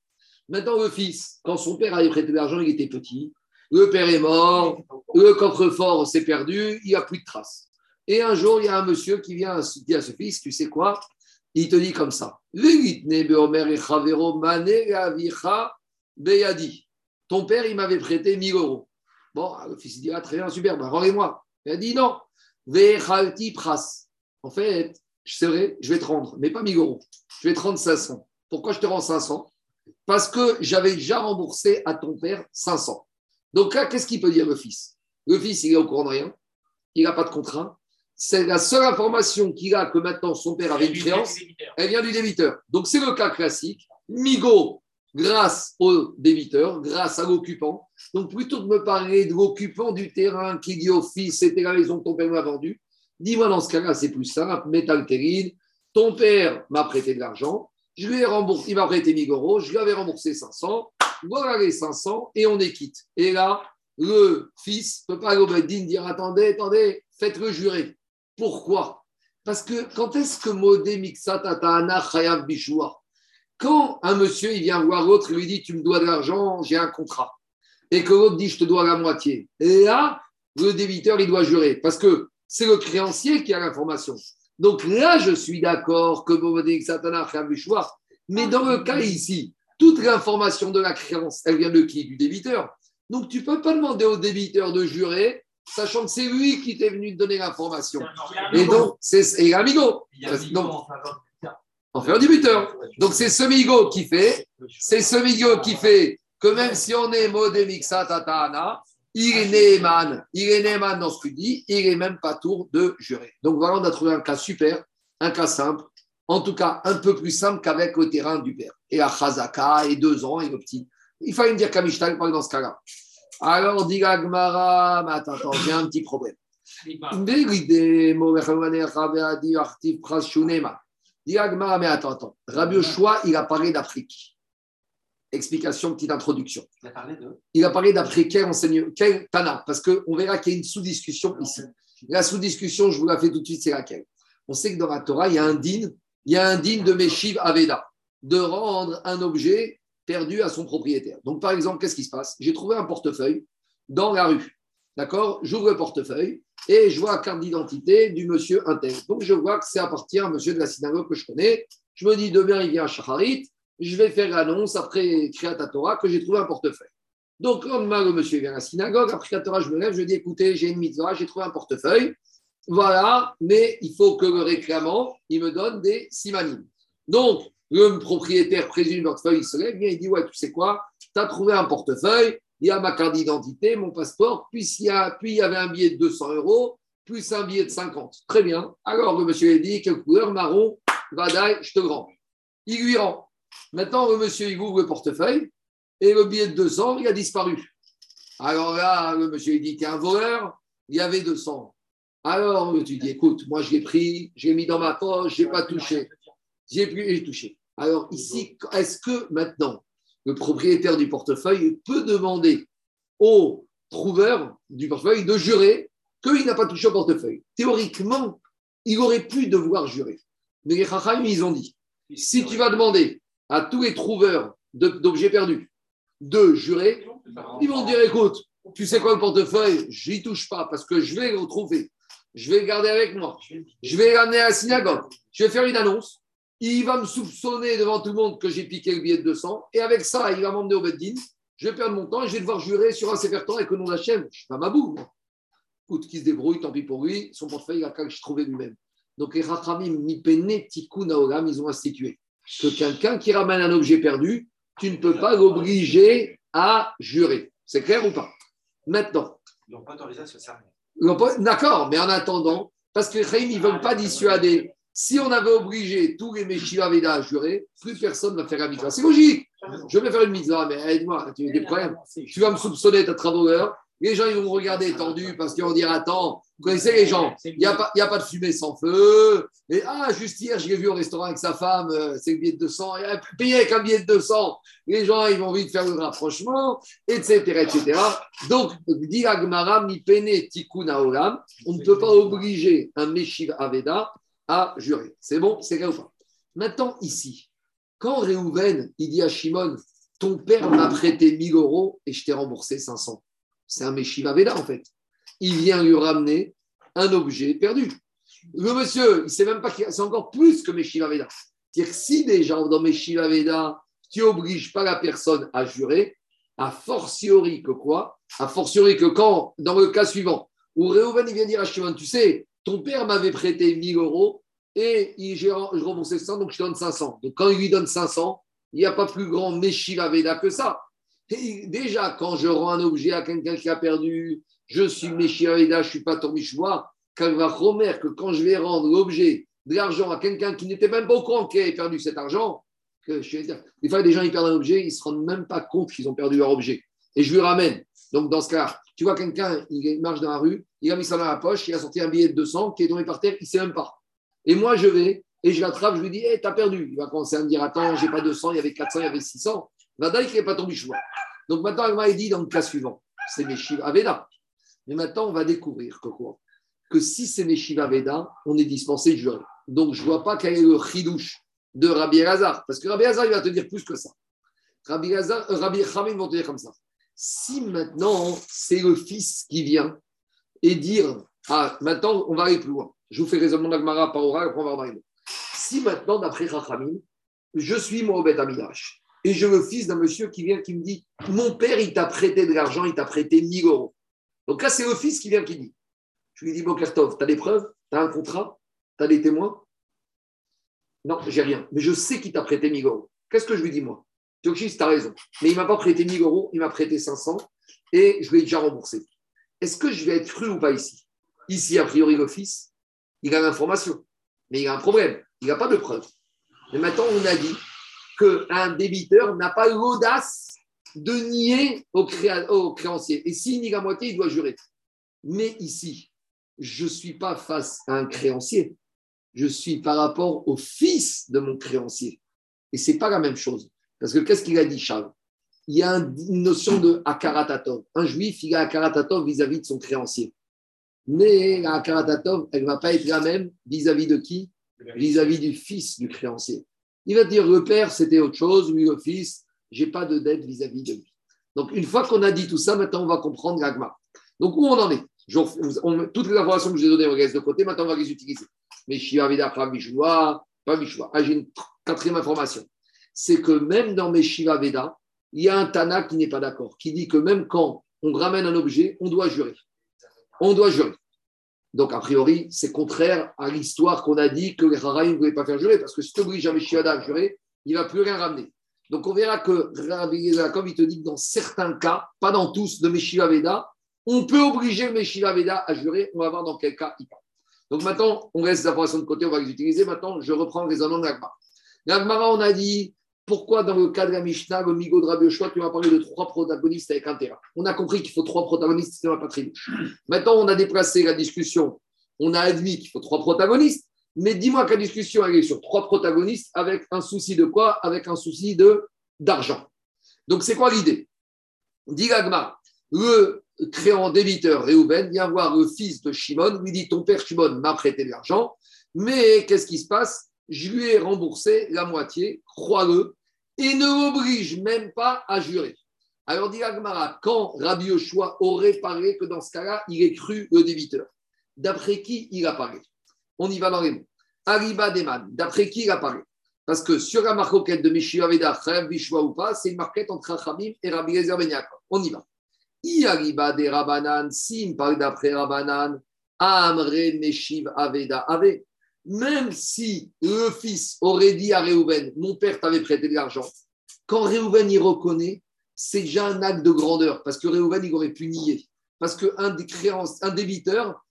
Maintenant, le fils, quand son père avait prêté de l'argent, il était petit. Le père est mort, le coffre-fort s'est perdu, il n'y a plus de traces. Et un jour, il y a un monsieur qui vient dire à ce fils, tu sais quoi? Il te dit comme ça. Ton père, il m'avait prêté 1000 euros. Bon, le fils dit, ah, très bien, super, ben, rendez-moi. Il a dit non. pras. En fait, c'est vrai, je vais te rendre, mais pas 1000 euros. Je vais te rendre 500. Pourquoi je te rends 500 Parce que j'avais déjà remboursé à ton père 500. Donc là, qu'est-ce qu'il peut dire le fils? Le fils, il est au courant de rien. Il n'a pas de contrat. C'est la seule information qu'il a que maintenant son père avait une créance. Elle vient du débiteur. Donc c'est le cas classique. Migo, grâce au débiteur, grâce à l'occupant. Donc, plutôt que de me parler de l'occupant du terrain qui dit au fils, c'était la maison que ton père m'a vendue, dis-moi dans ce cas-là, c'est plus simple, métal terrine, ton père m'a prêté de l'argent, je lui ai remboursé, il m'a prêté 1000 euros, je lui avais remboursé 500, voilà les 500 et on est quitte. Et là, le fils ne peut pas aller au dire attendez, attendez, faites-le jurer. Pourquoi? Parce que quand est-ce que Modé Mixat Atana Chayav Bishua? Quand un monsieur il vient voir l'autre et lui dit Tu me dois de l'argent, j'ai un contrat, et que l'autre dit Je te dois la moitié, et là, le débiteur il doit jurer parce que c'est le créancier qui a l'information. Donc là, je suis d'accord que Satana choix. Mais dans le cas ici, toute l'information de la créance, elle vient de qui? Du débiteur. Donc tu ne peux pas demander au débiteur de jurer, sachant que c'est lui qui t'est venu te donner l'information. Et donc, c'est et en fait un débiteur. Donc c'est ce migo qui fait, c'est ce migo qui fait que même si on est modemixa tatana, il est Neyman, il est Neyman dans ce qu'il dit, il n'est même pas tour de jurer. Donc voilà, on a trouvé un cas super, un cas simple, en tout cas un peu plus simple qu'avec le terrain du père. Et à Chazaka, et deux ans, et le petit. Il fallait me dire qu'Amishtal parle dans ce cas-là. Alors, dit Gmara, mais attends, attends, j'ai un petit problème. Dit mais attends, attends. Rabbi Oshua, il a parlé d'Afrique. Explication, petite introduction. Il a parlé de Il a parlé d'après quel enseignement Quel Tana? Parce qu'on verra qu'il y a une sous-discussion ici. La sous-discussion, je vous la fais tout de suite, c'est laquelle? On sait que dans la Torah, il y a un din, il y a un din de Meshiv Aveda, de rendre un objet perdu à son propriétaire. Donc, par exemple, qu'est-ce qui se passe? J'ai trouvé un portefeuille dans la rue. D'accord? J'ouvre le portefeuille et je vois la carte d'identité du monsieur intel. Donc je vois que ça appartient à un monsieur de la synagogue que je connais. Je me dis, demain il vient à Shacharit, je vais faire l'annonce après Kriyat Torah que j'ai trouvé un portefeuille. Donc le le monsieur vient à la synagogue, après Torah, je me lève, je dis, écoutez, j'ai une mitzvah, j'ai trouvé un portefeuille. Voilà, mais il faut que le réclamant, il me donne des simanim. Donc, le propriétaire présume du portefeuille, il se lève, il dit, ouais, tu sais quoi, tu as trouvé un portefeuille, il y a ma carte d'identité, mon passeport, puis il, y a, puis il y avait un billet de 200 euros, plus un billet de 50. Très bien. Alors le monsieur a dit, quelle couleur Marron, Vadaï, je te rends. Il lui rend. Maintenant, le monsieur, il ouvre le portefeuille et le billet de 200, il a disparu. Alors là, le monsieur, il dit qu'il y a un voleur, il y avait 200. Alors, tu dis, écoute, moi, je l'ai pris, je l'ai mis dans ma poche, je n'ai pas touché. J'ai plus j'ai touché. Alors ici, est-ce que maintenant, le propriétaire du portefeuille peut demander au trouveur du portefeuille de jurer qu'il n'a pas touché au portefeuille Théoriquement, il aurait pu devoir jurer. Mais les Chachamim, ils ont dit, si tu vas demander à tous les trouveurs d'objets perdus de jurer, ils vont dire, écoute, tu sais quoi le portefeuille J'y touche pas parce que je vais le retrouver. Je vais le garder avec moi. Je vais l'amener à la synagogue. Je vais faire une annonce. Il va me soupçonner devant tout le monde que j'ai piqué le billet de 200. Et avec ça, il va m'emmener au Beddin. Je vais perdre mon temps et je vais devoir jurer sur un sévère temps avec le nom d'Hachem. Je ne suis pas ma boue. Écoute, qui se débrouille, tant pis pour lui. Son portefeuille, il a qu'à que je trouvais lui-même. Donc, les Rachamim, Mipene, Tikkun, ils ont institué que quelqu'un qui ramène un objet perdu, tu ne peux pas l'obliger à jurer. C'est clair ou pas? Maintenant. Ils n'ont pas autorisé à se servir. D'accord, mais en attendant, parce que les ils ne veulent pas dissuader. Si on avait obligé tous les Meshiva Veda à jurer, plus personne ne va faire la mitzvah. C'est logique. Je vais faire une mitzvah, mais aide-moi, tu as des problèmes. Tu vas me soupçonner d'être travailleur. Les gens, ils vont me regarder tendus parce qu'ils vont dire Attends, vous connaissez les gens, il n'y a, pas, a pas de fumée sans feu. Et ah, juste hier, je l'ai vu au restaurant avec sa femme, euh, c'est le billet de 200, il a payé avec un billet de 200. Les gens, ils vont vite faire le rapprochement, etc. etc. Donc, dit Agmara, mi pene tikuna olam, on ne peut pas obliger un Meshiv Aveda à jurer. C'est bon C'est clair ou pas? Maintenant, ici, quand Réhouven, il dit à Shimon, ton père m'a prêté 1000 euros et je t'ai remboursé 500. C'est un Meshiva Veda en fait. Il vient lui ramener un objet perdu. Le monsieur, il sait même pas qu'il c'est encore plus que Meshiva Veda. C'est-à-dire que si déjà dans Meshiva Veda, tu n'obliges pas la personne à jurer, a fortiori que quoi? A fortiori que quand, dans le cas suivant, où Réhouven il vient dire à Shimon, tu sais, ton père m'avait prêté 1000 euros et j'ai remboursé 100, donc je te donne 500. Donc quand il lui donne 500, il n'y a pas plus grand Meshiva Veda que ça déjà, quand je rends un objet à quelqu'un qui a perdu, je suis Meshiaïda, je ne suis pas ton Mishwa, quand va que quand je vais rendre l'objet de l'argent à quelqu'un qui n'était même pas au courant qu'il avait perdu cet argent, que je des fois, des gens, ils perdent un objet, ils ne se rendent même pas compte qu'ils ont perdu leur objet. Et je lui ramène. Donc, dans ce cas, tu vois quelqu'un, il marche dans la rue, il a mis ça dans la poche, il a sorti un billet de 200 qui est tombé par terre, il ne sait même pas. Et moi, je vais, et je l'attrape, je lui dis, hé, hey, t'as perdu. Il va commencer à me dire, attends, j'ai pas 200, il y avait 400, il y avait 600. Vadaï qui n'est pas ton choix. Donc maintenant, elle m'a dit dans le cas suivant, c'est Meshiva Veda. Mais maintenant, on va découvrir que quoi? Que si c'est Meshiva Veda, on est dispensé de jurer. Donc je ne vois pas quel est le chidouche de Rabbi Elazar. Parce que Rabbi Elazar, il va te dire plus que ça. Rabbi, Elazar, euh, Rabbi Khamim va te dire comme ça. Si maintenant, c'est le fils qui vient et dire Ah, maintenant, on va aller plus loin. Je vous fais raisonnement d'Agmara par oral, après on va voir Si maintenant, d'après Rachamim, je suis Mohamed Amidash, et je le fils d'un monsieur qui vient qui me dit Mon père, il t'a prêté de l'argent, il t'a prêté 1000 euros. Donc là, c'est le fils qui vient qui dit Je lui dis Bokertov, tu as des preuves? Tu as un contrat? Tu as des témoins? Non, j'ai rien. Mais je sais qu'il t'a prêté 1000 euros. Qu'est-ce que je lui dis, moi? Tu as raison. Mais il ne m'a pas prêté 1000 euros, il m'a prêté 500 et je lui ai déjà remboursé. Est-ce que je vais être cru ou pas ici? Ici, a priori, fils, il a l'information, mais il a un problème. Il n'a pas de preuve. Mais maintenant, on a dit qu'un débiteur n'a pas l'audace de nier au, créancier. Et s'il nie la moitié, il doit jurer. Mais ici, je ne suis pas face à un créancier, je suis par rapport au fils de mon créancier. Et ce n'est pas la même chose. Parce que qu'est-ce qu'il a dit, Charles? Il y a une notion de akaratatov. Un juif, il a akaratatov vis-à-vis de son créancier. Mais la akaratatov, elle ne va pas être la même vis-à-vis de qui? Vis à -vis du fils du créancier. Il va dire le père, c'était autre chose, lui, le fils, j'ai pas de dette vis-à-vis de lui. Donc, une fois qu'on a dit tout ça, maintenant, on va comprendre l'agma. Donc, où on en est? Toutes les informations que je vous ai données, on laisse de côté, maintenant, on va les utiliser. Mais Shiva pas Mishua, pas Mishua. Ah, j'ai une quatrième information. C'est que même dans Meshiva Veda, il y a un Tana qui n'est pas d'accord, qui dit que même quand on ramène un objet, on doit jurer. On doit jurer. Donc, a priori, c'est contraire à l'histoire qu'on a dit que les ne voulaient pas faire jurer, parce que si tu obliges un Meshiada à jurer, il ne va plus rien ramener. Donc, on verra que Yaakov, il te dit que dans certains cas, pas dans tous, de Meshiva Veda, on peut obliger le Meshiva Veda à jurer. On va voir dans quel cas il parle. Donc, maintenant, on laisse les informations de côté, on va les utiliser. Maintenant, je reprends les raisonnement de l'Agmara. L'Agmara, on a dit pourquoi dans le cas de la Mishnah, le Migo de Rabbi tu m'as parlé de trois protagonistes avec un terrain. On a compris qu'il faut trois protagonistes, c'est pas très Maintenant, on a déplacé la discussion. On a admis qu'il faut trois protagonistes, mais dis-moi que la discussion est sur trois protagonistes avec un souci de quoi? Avec un souci de d'argent. Donc, c'est quoi l'idée? Dit Gagmar, le créant débiteur Réhouven vient voir le fils de Shimon, lui dit Ton père Shimon m'a prêté de l'argent, mais qu'est-ce qui se passe? Je lui ai remboursé la moitié, crois-le, et ne l'oblige même pas à jurer. Alors, dit Agmara, quand Rabbi Yoshua aurait parlé que dans ce cas-là, il est cru le débiteur D'après qui il a parlé? On y va dans les mots. Arriba Deman, d'après qui il a parlé? Parce que sur la marquette de Mishiva Veda, Bishwa ou pas, c'est une marquette entre Rachamim et Rabbi Lezer Ben On y va. Iariba de Rabanan, si il parle d'après Rabanan, Amre Meshiv Aveda Ave. Même si le fils aurait dit à Réhouven, mon père t'avait prêté de l'argent, quand Réhouven y reconnaît, c'est déjà un acte de grandeur, parce que Réhouven, il aurait pu nier. Parce qu'un un débiteur,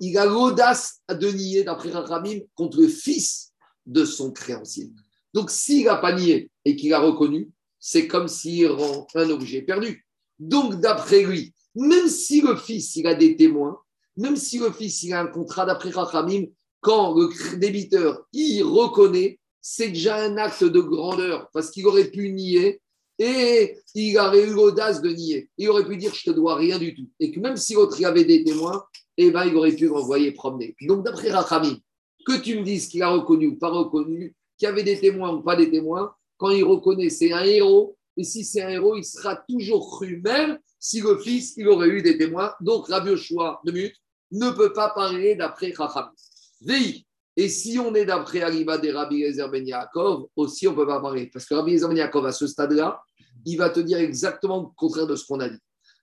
il a l'audace de nier, d'après Rachamim, contre le fils de son créancier. Donc, s'il n'a pas nié et qu'il a reconnu, c'est comme s'il rend un objet perdu. Donc, d'après lui, même si le fils, il a des témoins, même si le fils, il a un contrat d'après Rachamim, quand le débiteur, il reconnaît, c'est déjà un acte de grandeur, parce qu'il aurait pu nier et il aurait eu l'audace de nier. Il aurait pu dire, je te dois rien du tout. Et que même si l'autre y avait des témoins, eh ben, il aurait pu m'envoyer promener. Donc, d'après Rachamim, que tu me dises qu'il a reconnu ou pas reconnu, qu'il y avait des témoins ou pas des témoins, quand il reconnaît, c'est un héros. Et si c'est un héros, il sera toujours cru, même si le fils, il aurait eu des témoins. Donc, Rabbi Yoshua, de minutes, ne peut pas parler d'après Rachamim. Et si on est d'après Arriba des Rabbi Ezer Ben aussi on peut pas parler. Parce que Rabbi Ezer Ben à ce stade-là, il va te dire exactement le contraire de ce qu'on a dit.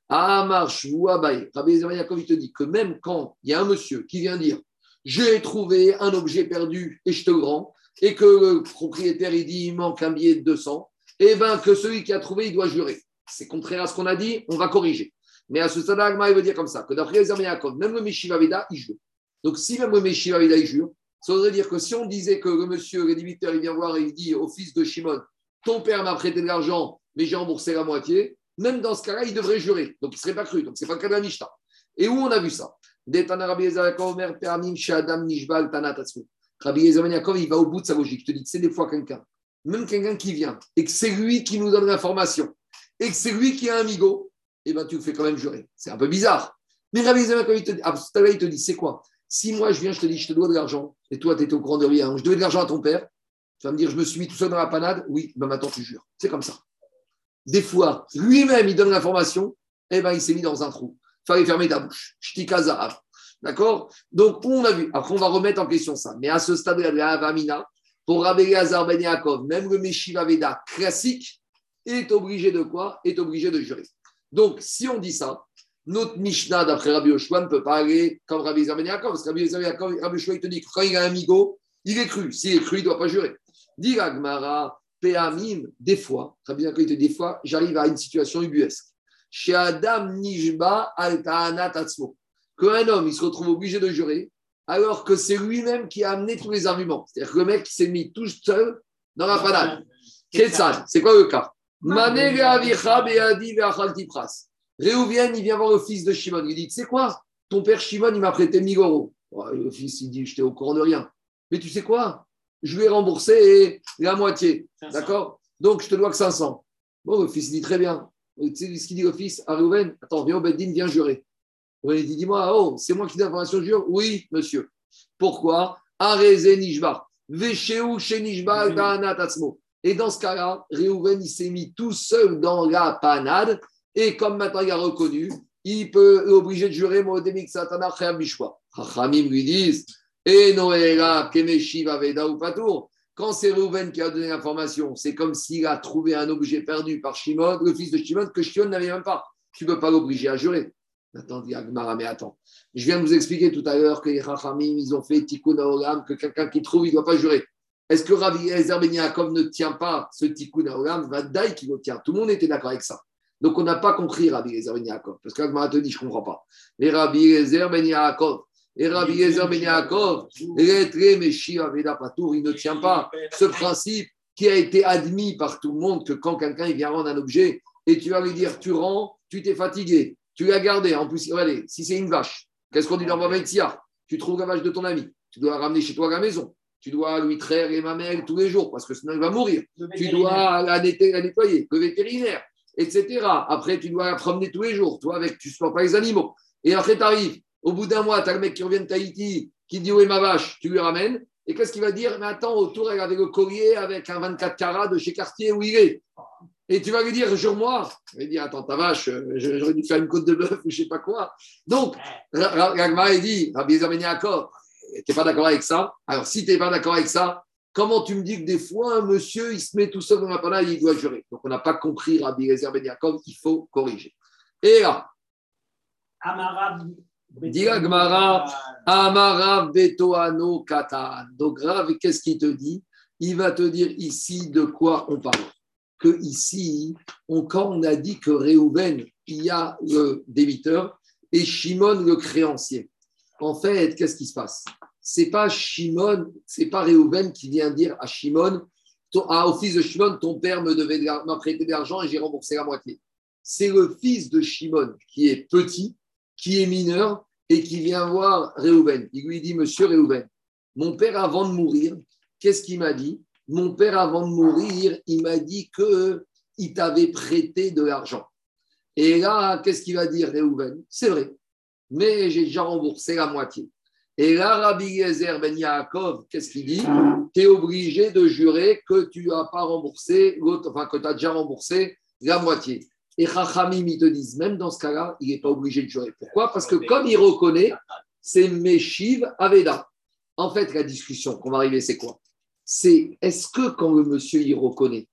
Ah, marche, ou Rabbi Ezer Ben il te dit que même quand il y a un monsieur qui vient dire J'ai trouvé un objet perdu et je te rends, et que le propriétaire il dit il manque un billet de 200, et bien que celui qui a trouvé, il doit jurer. C'est contraire à ce qu'on a dit, on va corriger. Mais à ce stade-là, il veut dire comme ça que d'après Ezer Ben même le Mishiva Veda, il jure. Donc, si même le Meshiva il jure, ça voudrait dire que si on disait que le monsieur, le débiteur, il vient voir et il dit au fils de Shimon, ton père m'a prêté de l'argent, mais j'ai remboursé la moitié, même dans ce cas-là, il devrait jurer. Donc, il ne serait pas cru. Donc, ce n'est pas le cas de la Mishnah. Et où on a vu ça? Rabbi ben Yaakov, il va au bout de sa logique. Je te dis, c'est des fois quelqu'un, même quelqu'un qui vient, et que c'est lui qui nous donne l'information, et que c'est lui qui a un amigo, eh bien, tu le fais quand même jurer. C'est un peu bizarre. Mais Rabbi Yaakov, il te dit, il te dit, c'est quoi? Si moi, je viens, je te dis, je te dois de l'argent, et toi, tu étais au courant de rien, je devais de l'argent à ton père, tu vas me dire, je me suis mis tout seul dans la panade, oui, ben maintenant, tu jures. C'est comme ça. Des fois, lui-même, il donne l'information, et eh ben, il s'est mis dans un trou. Fallait fermer ta bouche. Shtika D'accord? Donc, on a vu? Après, on va remettre en question ça. Mais à ce stade de la Avamina, pour Rabbi Azar Ben Yaakov, même le Meshiva Veda classique est obligé de quoi? Est obligé de jurer. Donc, si on dit ça, notre Mishnah, d'après Rabbi Yoshua, ne peut pas aller comme Rabbi Zerben Parce que Rabbi Zerben Rabbi Yoshua, il te dit que quand il a un amigo, il est cru. S'il est cru, il ne doit pas jurer. Dit Gmara, Péamim, des fois, Rabbi Zerben te dit des fois, j'arrive à une situation ubuesque. Chez Adam Nijba Altaanat Qu'un homme, il se retrouve obligé de jurer, alors que c'est lui-même qui a amené tous les arguments. C'est-à-dire que le mec s'est mis tout seul dans la panade. c'est quoi le cas? Réhouven, il vient voir le fils de Shimon. Il dit Tu sais quoi? Ton père Shimon, il m'a prêté 1000 euros. Le fils, il dit Je t'ai au courant de rien. Mais tu sais quoi? Je lui ai remboursé la moitié. D'accord? Donc, je te dois que 500. Bon, le fils dit Très bien. Tu sais ce qu'il dit au fils à Réhouven Attends, viens au Beddin, viens jurer. Il dit Dis-moi, oh, c'est moi qui donne l'information, jure? Oui, monsieur. Pourquoi? Arezé Nishba. Veshéou chez Nishba, Et dans ce cas-là, Réhouven, il s'est mis tout seul dans la panade et comme maintenant il a reconnu, il peut être obligé de jurer Satana Bishwa. Chachamim lui disent Et Noéra, Kemeshiva Veda ou Patour. Quand c'est Rouven qui a donné l'information, c'est comme s'il a trouvé un objet perdu par Shimon, le fils de Shimon, que Shimon n'avait même pas. Tu ne peux pas l'obliger à jurer. Attends, dit Agmara, mais attends. Je viens de vous expliquer tout à l'heure que les Chachamim, ils ont fait Tikkun Olam, que quelqu'un qui trouve, il ne doit pas jurer. Est-ce que Rabbi Ezer Ben ne tient pas ce Tikkun Olam Vadaï qui le tient. Tout le monde était d'accord avec ça. Donc, on n'a pas compris Rabbi Yezer Ben Yaakov. Parce que te dit, je ne comprends pas. Mais Rabbi Yezer Ben Yaakov, et Rabbi Yezer Ben Yaakov, il ne tient pas ce principe qui a été admis par tout le monde que quand quelqu'un vient rendre un objet et tu vas lui dire tu rends, tu t'es fatigué, tu l'as gardé. En plus, allez, si c'est une vache, qu'est-ce qu'on dit dans Babetia Tu trouves la vache de ton ami, tu dois la ramener chez toi à la maison. Tu dois lui traire les mamelles tous les jours parce que sinon il va mourir. Tu dois la nettoyer, le vétérinaire, etc. Après, tu dois la promener tous les jours. Toi, avec, tu ne supportes pas les animaux. Et après, tu arrives. Au bout d'un mois, tu as le mec qui revient de Tahiti qui dit Où est ma vache Tu lui ramènes. Et qu'est-ce qu'il va dire? Mais attends, autour, elle le collier avec un 24 carats de chez Cartier où il est. Et tu vas lui dire, jure-moi. Il va dire, attends, ta vache, j'aurais dû faire une côte de bœuf ou je ne sais pas quoi. Donc, Ragma, il dit, Rabbi d'accord, tu n'es pas d'accord avec ça? Alors, si tu n'es pas d'accord avec ça, comment tu me dis que des fois, un monsieur, il se met tout seul dans la panade et il doit jurer Donc, on n'a pas compris Rabbi Gezer Ben Yaakov, il faut corriger. Et là, Dit Gmara, Amara Betoano Katan. Donc, grave, qu'est-ce qu'il te dit? Il va te dire ici de quoi on parle que ici, on, quand on a dit que Réhouven, il y a le débiteur et Shimon le créancier. En fait, qu'est-ce qui se passe? C'est pas Shimon, c'est pas Réhouven qui vient dire à Shimon, à, au fils de Shimon, ton père me devait m'a prêté de l'argent et j'ai remboursé la moitié. C'est le fils de Shimon qui est petit, qui est mineur et qui vient voir Réhouven. Il lui dit, Monsieur Réhouven, mon père avant de mourir, qu'est-ce qu'il m'a dit? Mon père, avant de mourir, il m'a dit qu'il t'avait prêté de l'argent. Et là, qu'est-ce qu'il va dire, Réhouven C'est vrai, mais j'ai déjà remboursé la moitié. Et là, Rabbi Yezer Ben Yaakov, qu'est-ce qu'il dit? Tu es obligé de jurer que tu n'as pas remboursé, enfin que tu as déjà remboursé la moitié. Et Chachamim, ils te disent, même dans ce cas-là, il n'est pas obligé de jurer. Pourquoi? Parce que comme il reconnaît, c'est Meshiv Aveda. En fait, la discussion qu'on va arriver, c'est quoi? C'est est-ce que quand le monsieur y reconnaît,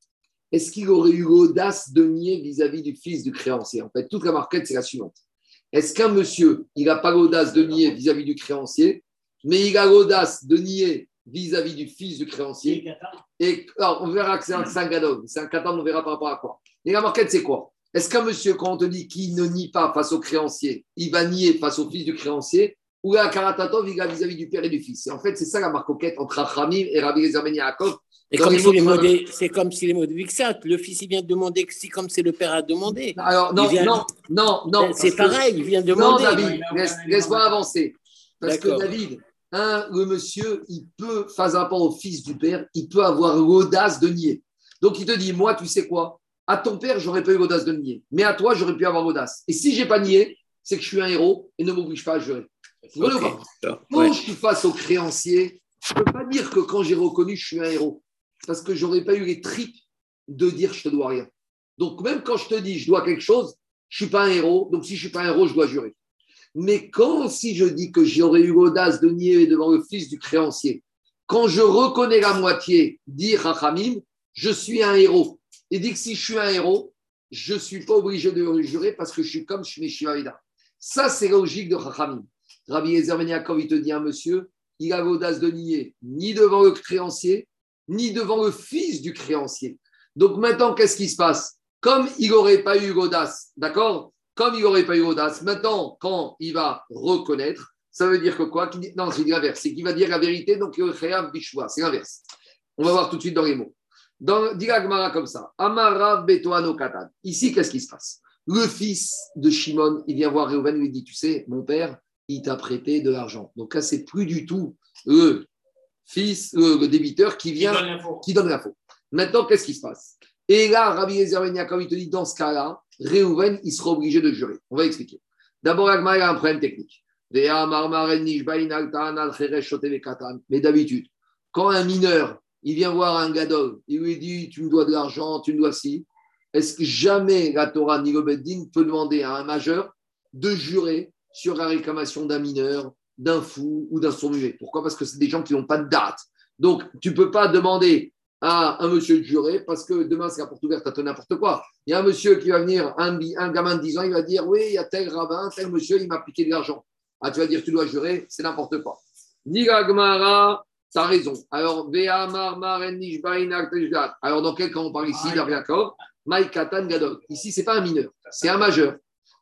est-ce qu'il aurait eu l'audace de nier vis-à-vis du fils du créancier? En fait, toute la marquette, c'est la suivante. Est-ce qu'un monsieur, il n'a pas l'audace de nier vis-à-vis du créancier, mais il a l'audace de nier vis-à-vis du fils du créancier? Et alors, on verra que c'est un, un C'est un katan, on verra par rapport à quoi. Et la marquette, c'est quoi? Est-ce qu'un monsieur, quand on te dit qu'il ne nie pas face au créancier, il va nier face au fils du créancier? Ou la Karatatov, il a vis-à-vis du père et du fils. Et en fait, c'est ça la marcoquette entre Achamim et Rabbi Gezer Ben Yaakov. C'est comme, si les mots de, c'est comme si les mots de Vixat, le fils il vient de demander si comme c'est le père a demandé. Alors non, non, non, non. C'est pareil, il vient de demander. Non, David, laisse-moi avancer. Parce que David, un, le monsieur, il peut, face rapport au fils du père, il peut avoir l'audace de nier. Donc il te dit, moi, tu sais quoi? À ton père, j'aurais pas eu l'audace de nier. Mais à toi, j'aurais pu avoir l'audace. Et si j'ai pas nié, c'est que je suis un héros et ne m'oblige pas à jurer. Quand je suis face au créancier, je ne peux pas dire que quand j'ai reconnu, je suis un héros. Parce que je n'aurais pas eu les tripes de dire je te dois rien. Donc même quand je te dis je dois quelque chose, je ne suis pas un héros. Donc si je ne suis pas un héros, je dois jurer. Mais quand si je dis que j'aurais eu l'audace de nier devant le fils du créancier, quand je reconnais la moitié, dire Rachamim, je suis un héros. Et dit que si je suis un héros, je ne suis pas obligé de jurer parce que je suis comme je suis Shivavida. Ça, c'est logique de Rachamim. Rabbi Yezer Ben il te dit un monsieur, il a l'audace de nier ni devant le créancier, ni devant le fils du créancier. Donc maintenant, qu'est-ce qui se passe? Comme il n'aurait pas eu l'audace, d'accord? Comme il n'aurait pas eu l'audace, maintenant, quand il va reconnaître, ça veut dire que quoi? Non, c'est l'inverse, c'est qu'il va dire la vérité, donc il bishwa, c'est l'inverse. On va voir tout de suite dans les mots. Dans, dit comme ça, Amara Betoano Katan. Ici, qu'est-ce qui se passe? Le fils de Shimon, il vient voir Réhouven, lui dit, tu sais, mon père, il t'a prêté de l'argent. Donc là, c'est plus du tout le fils, le, débiteur qui vient, qui donne l'info. Maintenant, qu'est-ce qui se passe? Et là, Rabbi Ezer ben il te dit, dans ce cas-là, Réhouven, il sera obligé de jurer. On va expliquer. D'abord, Agma, il a un problème technique. Mais d'habitude, quand un mineur, il vient voir un gadol, il lui dit, tu me dois de l'argent, tu me dois ci, est-ce que jamais la Torah ni le Beddin peut demander à un majeur de jurer sur la réclamation d'un mineur, d'un fou ou d'un sourd Pourquoi? Parce que c'est des gens qui n'ont pas de date. Donc, tu ne peux pas demander à un monsieur de jurer parce que demain, c'est la porte ouverte à tout n'importe quoi. Il y a un monsieur qui va venir, un, un, gamin de 10 ans, il va dire Oui, il y a tel rabbin, tel monsieur, il m'a piqué de l'argent. Ah, tu vas dire Tu dois jurer, c'est n'importe quoi. Niga Gmara, tu as raison. Alors, Alors, dans quel cas on parle ici D'accord Maïkatan Gadol. Ici, ce n'est pas un mineur, c'est un majeur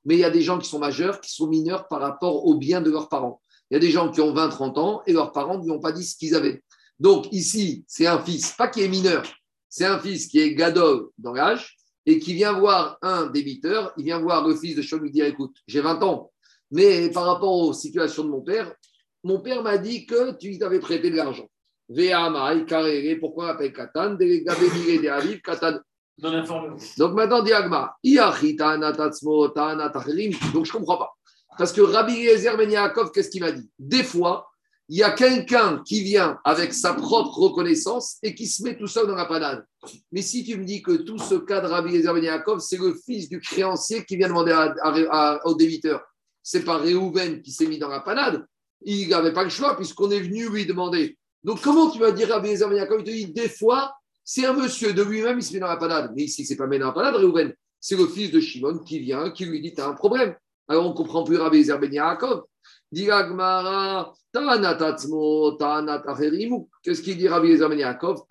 mais il y a des gens qui sont majeurs, qui sont mineurs par rapport aux biens de leurs parents. Il y a des gens qui ont 20-30 ans et leurs parents ne lui ont pas dit ce qu'ils avaient. Donc ici, c'est un fils, pas qui est mineur, c'est un fils qui est gadol dans l'âge et qui vient voir un débiteur, il vient voir le fils de Shimon lui dire écoute, j'ai 20 ans, mais par rapport aux situations de mon père, mon père m'a dit que tu t'avais prêté de l'argent. Ve'amai, karere, pourquoi appelle Katan? De Katan. Donc maintenant, Diagma, donc je ne comprends pas. Parce que Rabbi Eliezer Ben qu'est-ce qu'il m'a dit? Des fois, il y a quelqu'un qui vient avec sa propre reconnaissance et qui se met tout seul dans la panade. Mais si tu me dis que tout ce cas de Rabbi Eliezer Ben c'est le fils du créancier qui vient demander au débiteur, c'est pas Réhouven qui s'est mis dans la panade, il n'avait pas le choix puisqu'on est venu lui demander. Donc comment tu vas dire Rabbi Eliezer Ben Il te dit des fois, c'est un monsieur de lui-même, il se met dans la panade. Mais ici, c'est pas mis dans la panade, Réhouven. C'est le fils de Shimon qui vient, qui lui dit Tu as un problème. Alors on ne comprend plus Rabbi Ezer Ben Yaakov. Qu'est-ce qu'il dit Rabbi Ezer Ben Yaakov?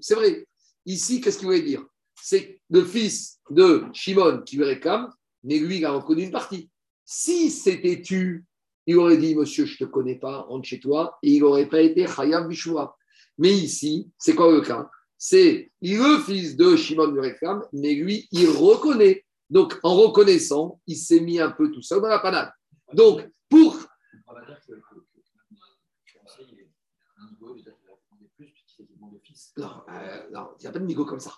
C'est vrai. Ici, qu'est-ce qu'il voulait dire? C'est le fils de Shimon qui lui réclame, mais lui, il a reconnu une partie. Si c'était tu, il aurait dit Monsieur, je ne te connais pas, rentre chez toi, et il n'aurait pas été Chayav Bishua. Mais ici, c'est quoi le cas C'est le fils de Shimon lui réclame, mais lui, il reconnaît. Donc, en reconnaissant, il s'est mis un peu tout seul dans la panade. Donc, pour. Non, euh, non, il n'y a pas de Migo comme ça.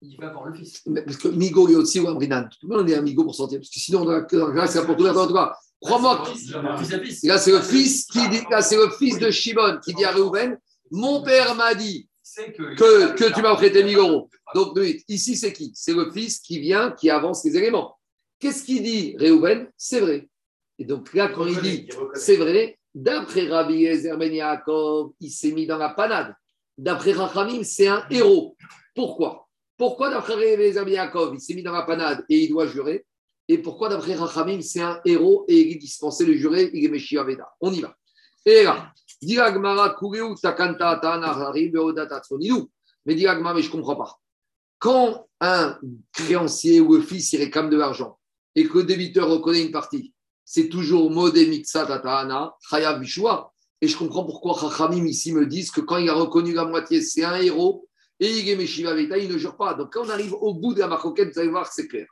Il va voir le fils. parce que Migo est aussi ou. Tout le monde est un Migo pour sortir. Parce que sinon, dans la c'est pour tout le monde. Crois-moi. Là, c'est le fils qui dit, là, c'est le fils de Shimon qui dit à Reuven Mon père m'a dit que, que tu m'as prêté 1000 euros. Donc, ici, c'est qui? C'est le fils qui vient, qui avance les éléments. Qu'est-ce qu'il dit, Réhouven C'est vrai. Et donc là, quand il dit c'est vrai, d'après Rabbi Ezer Ben Yaakov, il s'est mis dans la panade. D'après Rachamim, c'est un héros. Pourquoi? Pourquoi d'après Rabbi Ezer Ben Yaakov, il s'est mis dans la panade et il doit jurer? Et pourquoi d'après Rachamim, c'est un héros et il est dispensé de jurer, il est Meshiach Veda On y va. Et là, mais dis mais je ne comprends pas. Quand un créancier ou un fils il réclame de l'argent et que le débiteur reconnaît une partie, c'est toujours modé mixa tatana, chayav bishua. Et je comprends pourquoi Chachamim ici me disent que quand il a reconnu la moitié, c'est un héros et il est Meshiva il ne jure pas. Donc quand on arrive au bout de la marocaine, vous allez voir que c'est clair.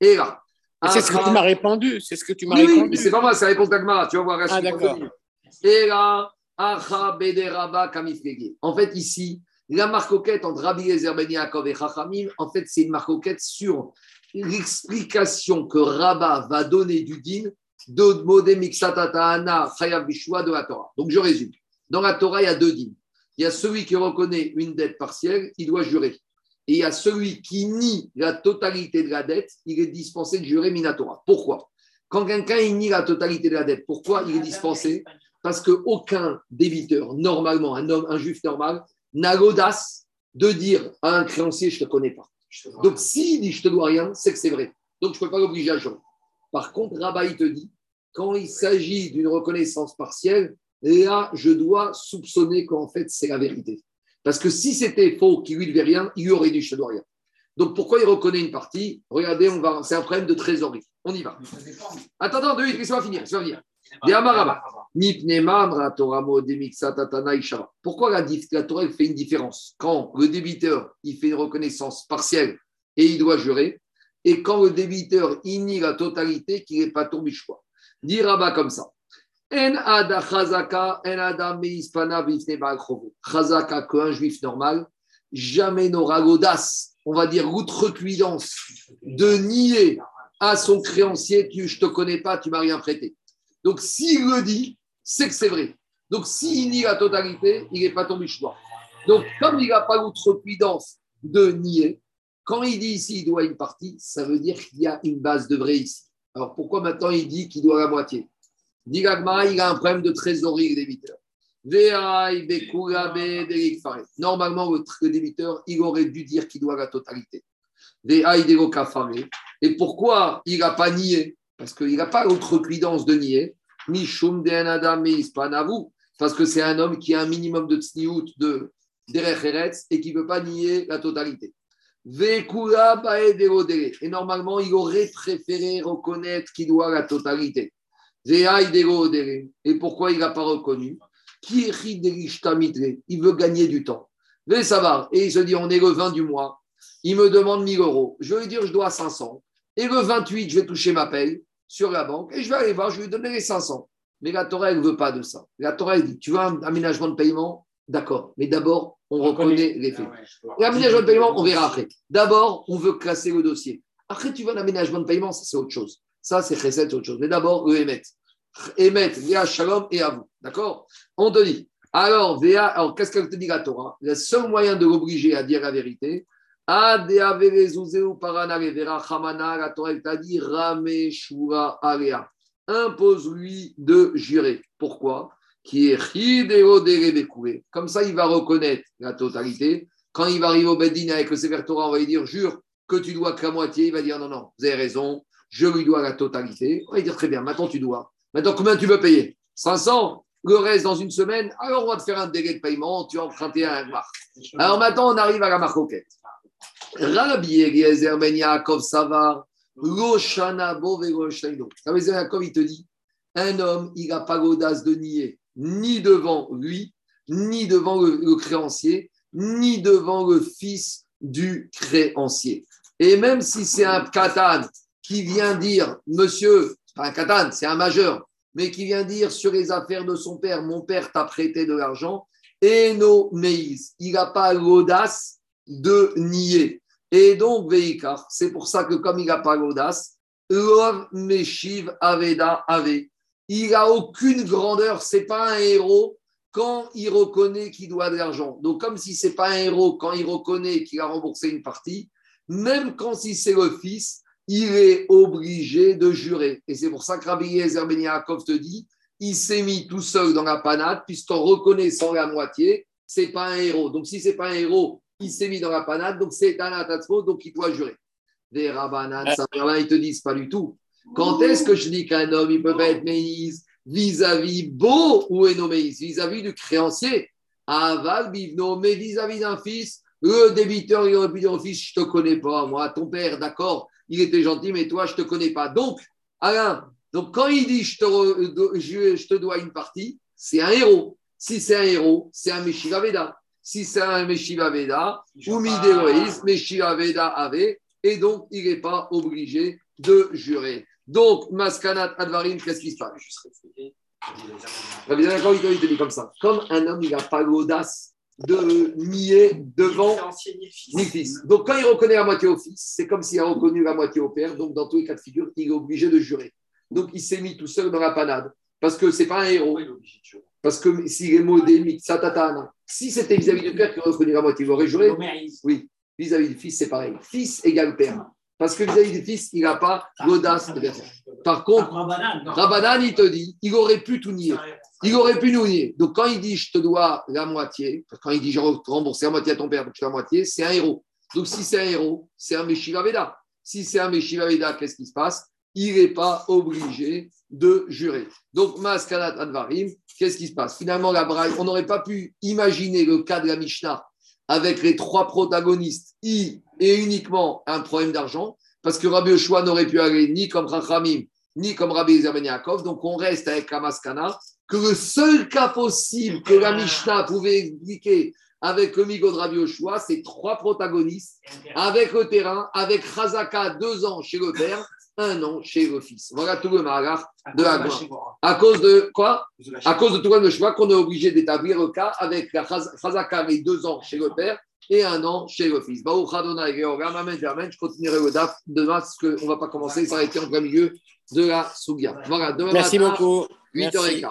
Et là. C'est ce que tu m'as répondu. C'est ce que tu m'as oui, répondu. Oui, c'est pas moi, c'est la réponse d'Agmara. Tu vas voir. Ah, d'accord. Et là, en fait, ici, la marcoquette entre Rabbi Ezer Ben Yaakov et Chachamim, en fait, c'est une marcoquette sur l'explication que Rabba va donner du din de la Torah. Donc, je résume. Dans la Torah, il y a deux dînes. Il y a celui qui reconnaît une dette partielle, il doit jurer. Et a celui qui nie la totalité de la dette, il est dispensé de jurer Minatora. Pourquoi? Quand quelqu'un nie la totalité de la dette, pourquoi il est dispensé? Parce qu'aucun débiteur, normalement, un homme, un juif normal, n'a l'audace de dire à un créancier Je ne te connais pas. Donc, s'il dit Je te dois rien, c'est que c'est vrai. Donc, je ne peux pas l'obliger à jurer. Par contre, Rabat, il te dit Quand il s'agit d'une reconnaissance partielle, là, je dois soupçonner qu'en fait, c'est la vérité. Parce que si c'était faux, qu'il lui devait rien, il aurait dit Je dois rien. Donc, pourquoi il reconnaît une partie? Regardez, on va, c'est un problème de trésorerie. On y va. Attends, attends, deux, laisse-moi finir. Laisse-moi finir. Pourquoi la, la Torah fait une différence? Quand le débiteur il fait une reconnaissance partielle et il doit jurer, et quand le débiteur il nie la totalité, qu'il n'est pas tombé choix. Dit Rabat comme ça. En ada chazaka, en ada meispana Chazaka, qu'un juif normal, jamais n'aura l'audace, on va dire l'outrecuidance, de nier à son créancier, tu, je ne te connais pas, tu m'as rien prêté. Donc, s'il le dit, c'est que c'est vrai. Donc, s'il nie la totalité, il n'est pas tombé choix. Donc, comme il n'a pas l'outrecuidance de nier, quand il dit ici il doit une partie, ça veut dire qu'il y a une base de vrai ici. Alors, pourquoi maintenant il dit qu'il doit la moitié? Il a un problème de trésorerie, le débiteur. Normalement, le débiteur, il aurait dû dire qu'il doit la totalité. Et pourquoi il n'a pas nié? Parce qu'il n'a pas cuidance de nier. Mishum parce que c'est un homme qui a un minimum de tsniout, de derech et qui ne veut pas nier la totalité. Et normalement, il aurait préféré reconnaître qu'il doit la totalité. Et pourquoi il n'a pas reconnu? Il veut gagner du temps. Et il se dit, on est le 20 du mois. Il me demande 1000 euros. Je vais lui dire, je dois 500. Et le 28, je vais toucher ma paye sur la banque et je vais aller voir, je vais lui donner les 500. Mais la Torah, elle ne veut pas de ça. La Torah, elle dit, tu veux un aménagement de paiement? D'accord. Mais d'abord, on reconnaît les faits. L'aménagement de paiement, on verra après. D'abord, on veut classer le dossier. Après, tu veux un aménagement de paiement, ça c'est autre chose. Ça, c'est Chesed, autre chose. Mais d'abord, le Emet. Emet, Véa, Shalom et à vous. D'accord? On te dit. Alors, Véa, alors qu'est-ce qu'elle te dit la Torah? Le seul moyen de l'obliger à dire la vérité, la Torah t'a dit. Impose-lui de jurer. Pourquoi? Qui est Comme ça, il va reconnaître la totalité. Quand il va arriver au Bedin avec le Sefer Torah, on va lui dire Jure que tu dois que la moitié. Il va dire Non, non, vous avez raison, je lui dois la totalité. On va dire Très bien, maintenant tu dois. Maintenant, combien tu veux payer? 500 le reste dans une semaine, alors on va te faire un délai de paiement, tu as emprunté un mar. Alors maintenant, on arrive à la marcoquette. Rabbi Eliezer Ben Yaakov Savar, Roshana Bovegoshaino. Rabbi Yaakov, il te dit un homme, il n'a pas l'audace de nier ni devant lui, ni devant le, créancier, ni devant le fils du créancier. Et même si c'est un katan qui vient dire, monsieur, pas un katan, c'est un majeur, mais qui vient dire sur les affaires de son père, mon père t'a prêté de l'argent, et nos meis, il n'a pas l'audace de nier. Et donc, Veikar, c'est pour ça que comme il n'a pas l'audace, Meshiv Aveda Ave. Il n'a aucune grandeur, c'est pas un héros quand il reconnaît qu'il doit de l'argent. Donc, comme si c'est pas un héros quand il reconnaît qu'il a remboursé une partie, même quand si c'est le fils, il est obligé de jurer. Et c'est pour ça que Rabbi Yezer Ben te dit, il s'est mis tout seul dans la panade, puisqu'en reconnaissant la moitié, c'est pas un héros. Donc, si c'est pas un héros, il s'est mis dans la panade, donc c'est un atatsmo, donc il doit jurer. Des rabanan, ça ils te disent pas du tout. Quand est-ce que je dis qu'un homme, il peut pas être méise vis-à-vis beau ou énoméis vis-à-vis du créancier Aval, bivno, mais vis-à-vis d'un fils, le débiteur, il aurait pu dire au fils, je te connais pas, moi, ton père, d'accord, il était gentil, mais toi, je te connais pas. Donc, Alain, donc quand il dit, je te, je, te dois une partie, c'est un héros. Si c'est un héros, c'est un Veda si c'est un Meshiva Veda, ou Midéloïs, Meshiva Veda avait, et donc il n'est pas obligé de jurer. Donc, Maskanat Advarim, qu'est-ce qui se passe? Rabbi D'accord, il te dit comme ça. Comme un homme, il n'a pas l'audace de nier devant ni fils. Donc, quand il reconnaît la moitié au fils, c'est comme s'il a reconnu la moitié au père. Donc, dans tous les cas de figure, il est obligé de jurer. Donc, il s'est mis tout seul dans la panade. Parce que ce n'est pas un héros. Parce que s'il est modé, satatana, si c'était vis-à-vis du père qui reconnaît la moitié, il aurait juré. Oui, vis-à-vis du fils, c'est pareil. Fils égale père. Parce que vis-à-vis du fils, il n'a pas l'audace de faire Par contre, Rabbanan, il te dit, il aurait pu tout nier. Il aurait pu nous nier. Donc, quand il dit je te dois la moitié, quand il dit je rembourse la moitié à ton père, donc je la moitié, c'est un héros. Donc, si c'est un héros, c'est un Meshiva Veda. Si c'est un Meshiva Veda, qu'est-ce qui se passe? Il n'est pas obligé de jurer. Donc, Maskanat Advarim, qu'est-ce qui se passe? Finalement, la braille, on n'aurait pas pu imaginer le cas de la Mishnah avec les trois protagonistes, I et uniquement un problème d'argent, parce que Rabbi Yoshua n'aurait pu aller ni comme Rachamim, ni comme Rabbi Ezer ben donc on reste avec la Maskana, que le seul cas possible que la Mishnah pouvait expliquer avec le Migo de Rabbi Yoshua, c'est trois protagonistes, avec le terrain, avec Chazaka, deux ans chez le père, un an chez le fils. Voilà tout le magar de la À cause de quoi À cause de tout le choix qu'on est obligé d'établir le cas avec la Chazaka, mais deux ans chez le père et un an chez le fils. Je continuerai le DAF demain parce qu'on ne va pas commencer, s'arrêter en plein milieu de la Sougia. Voilà, demain Merci beaucoup. 8h15.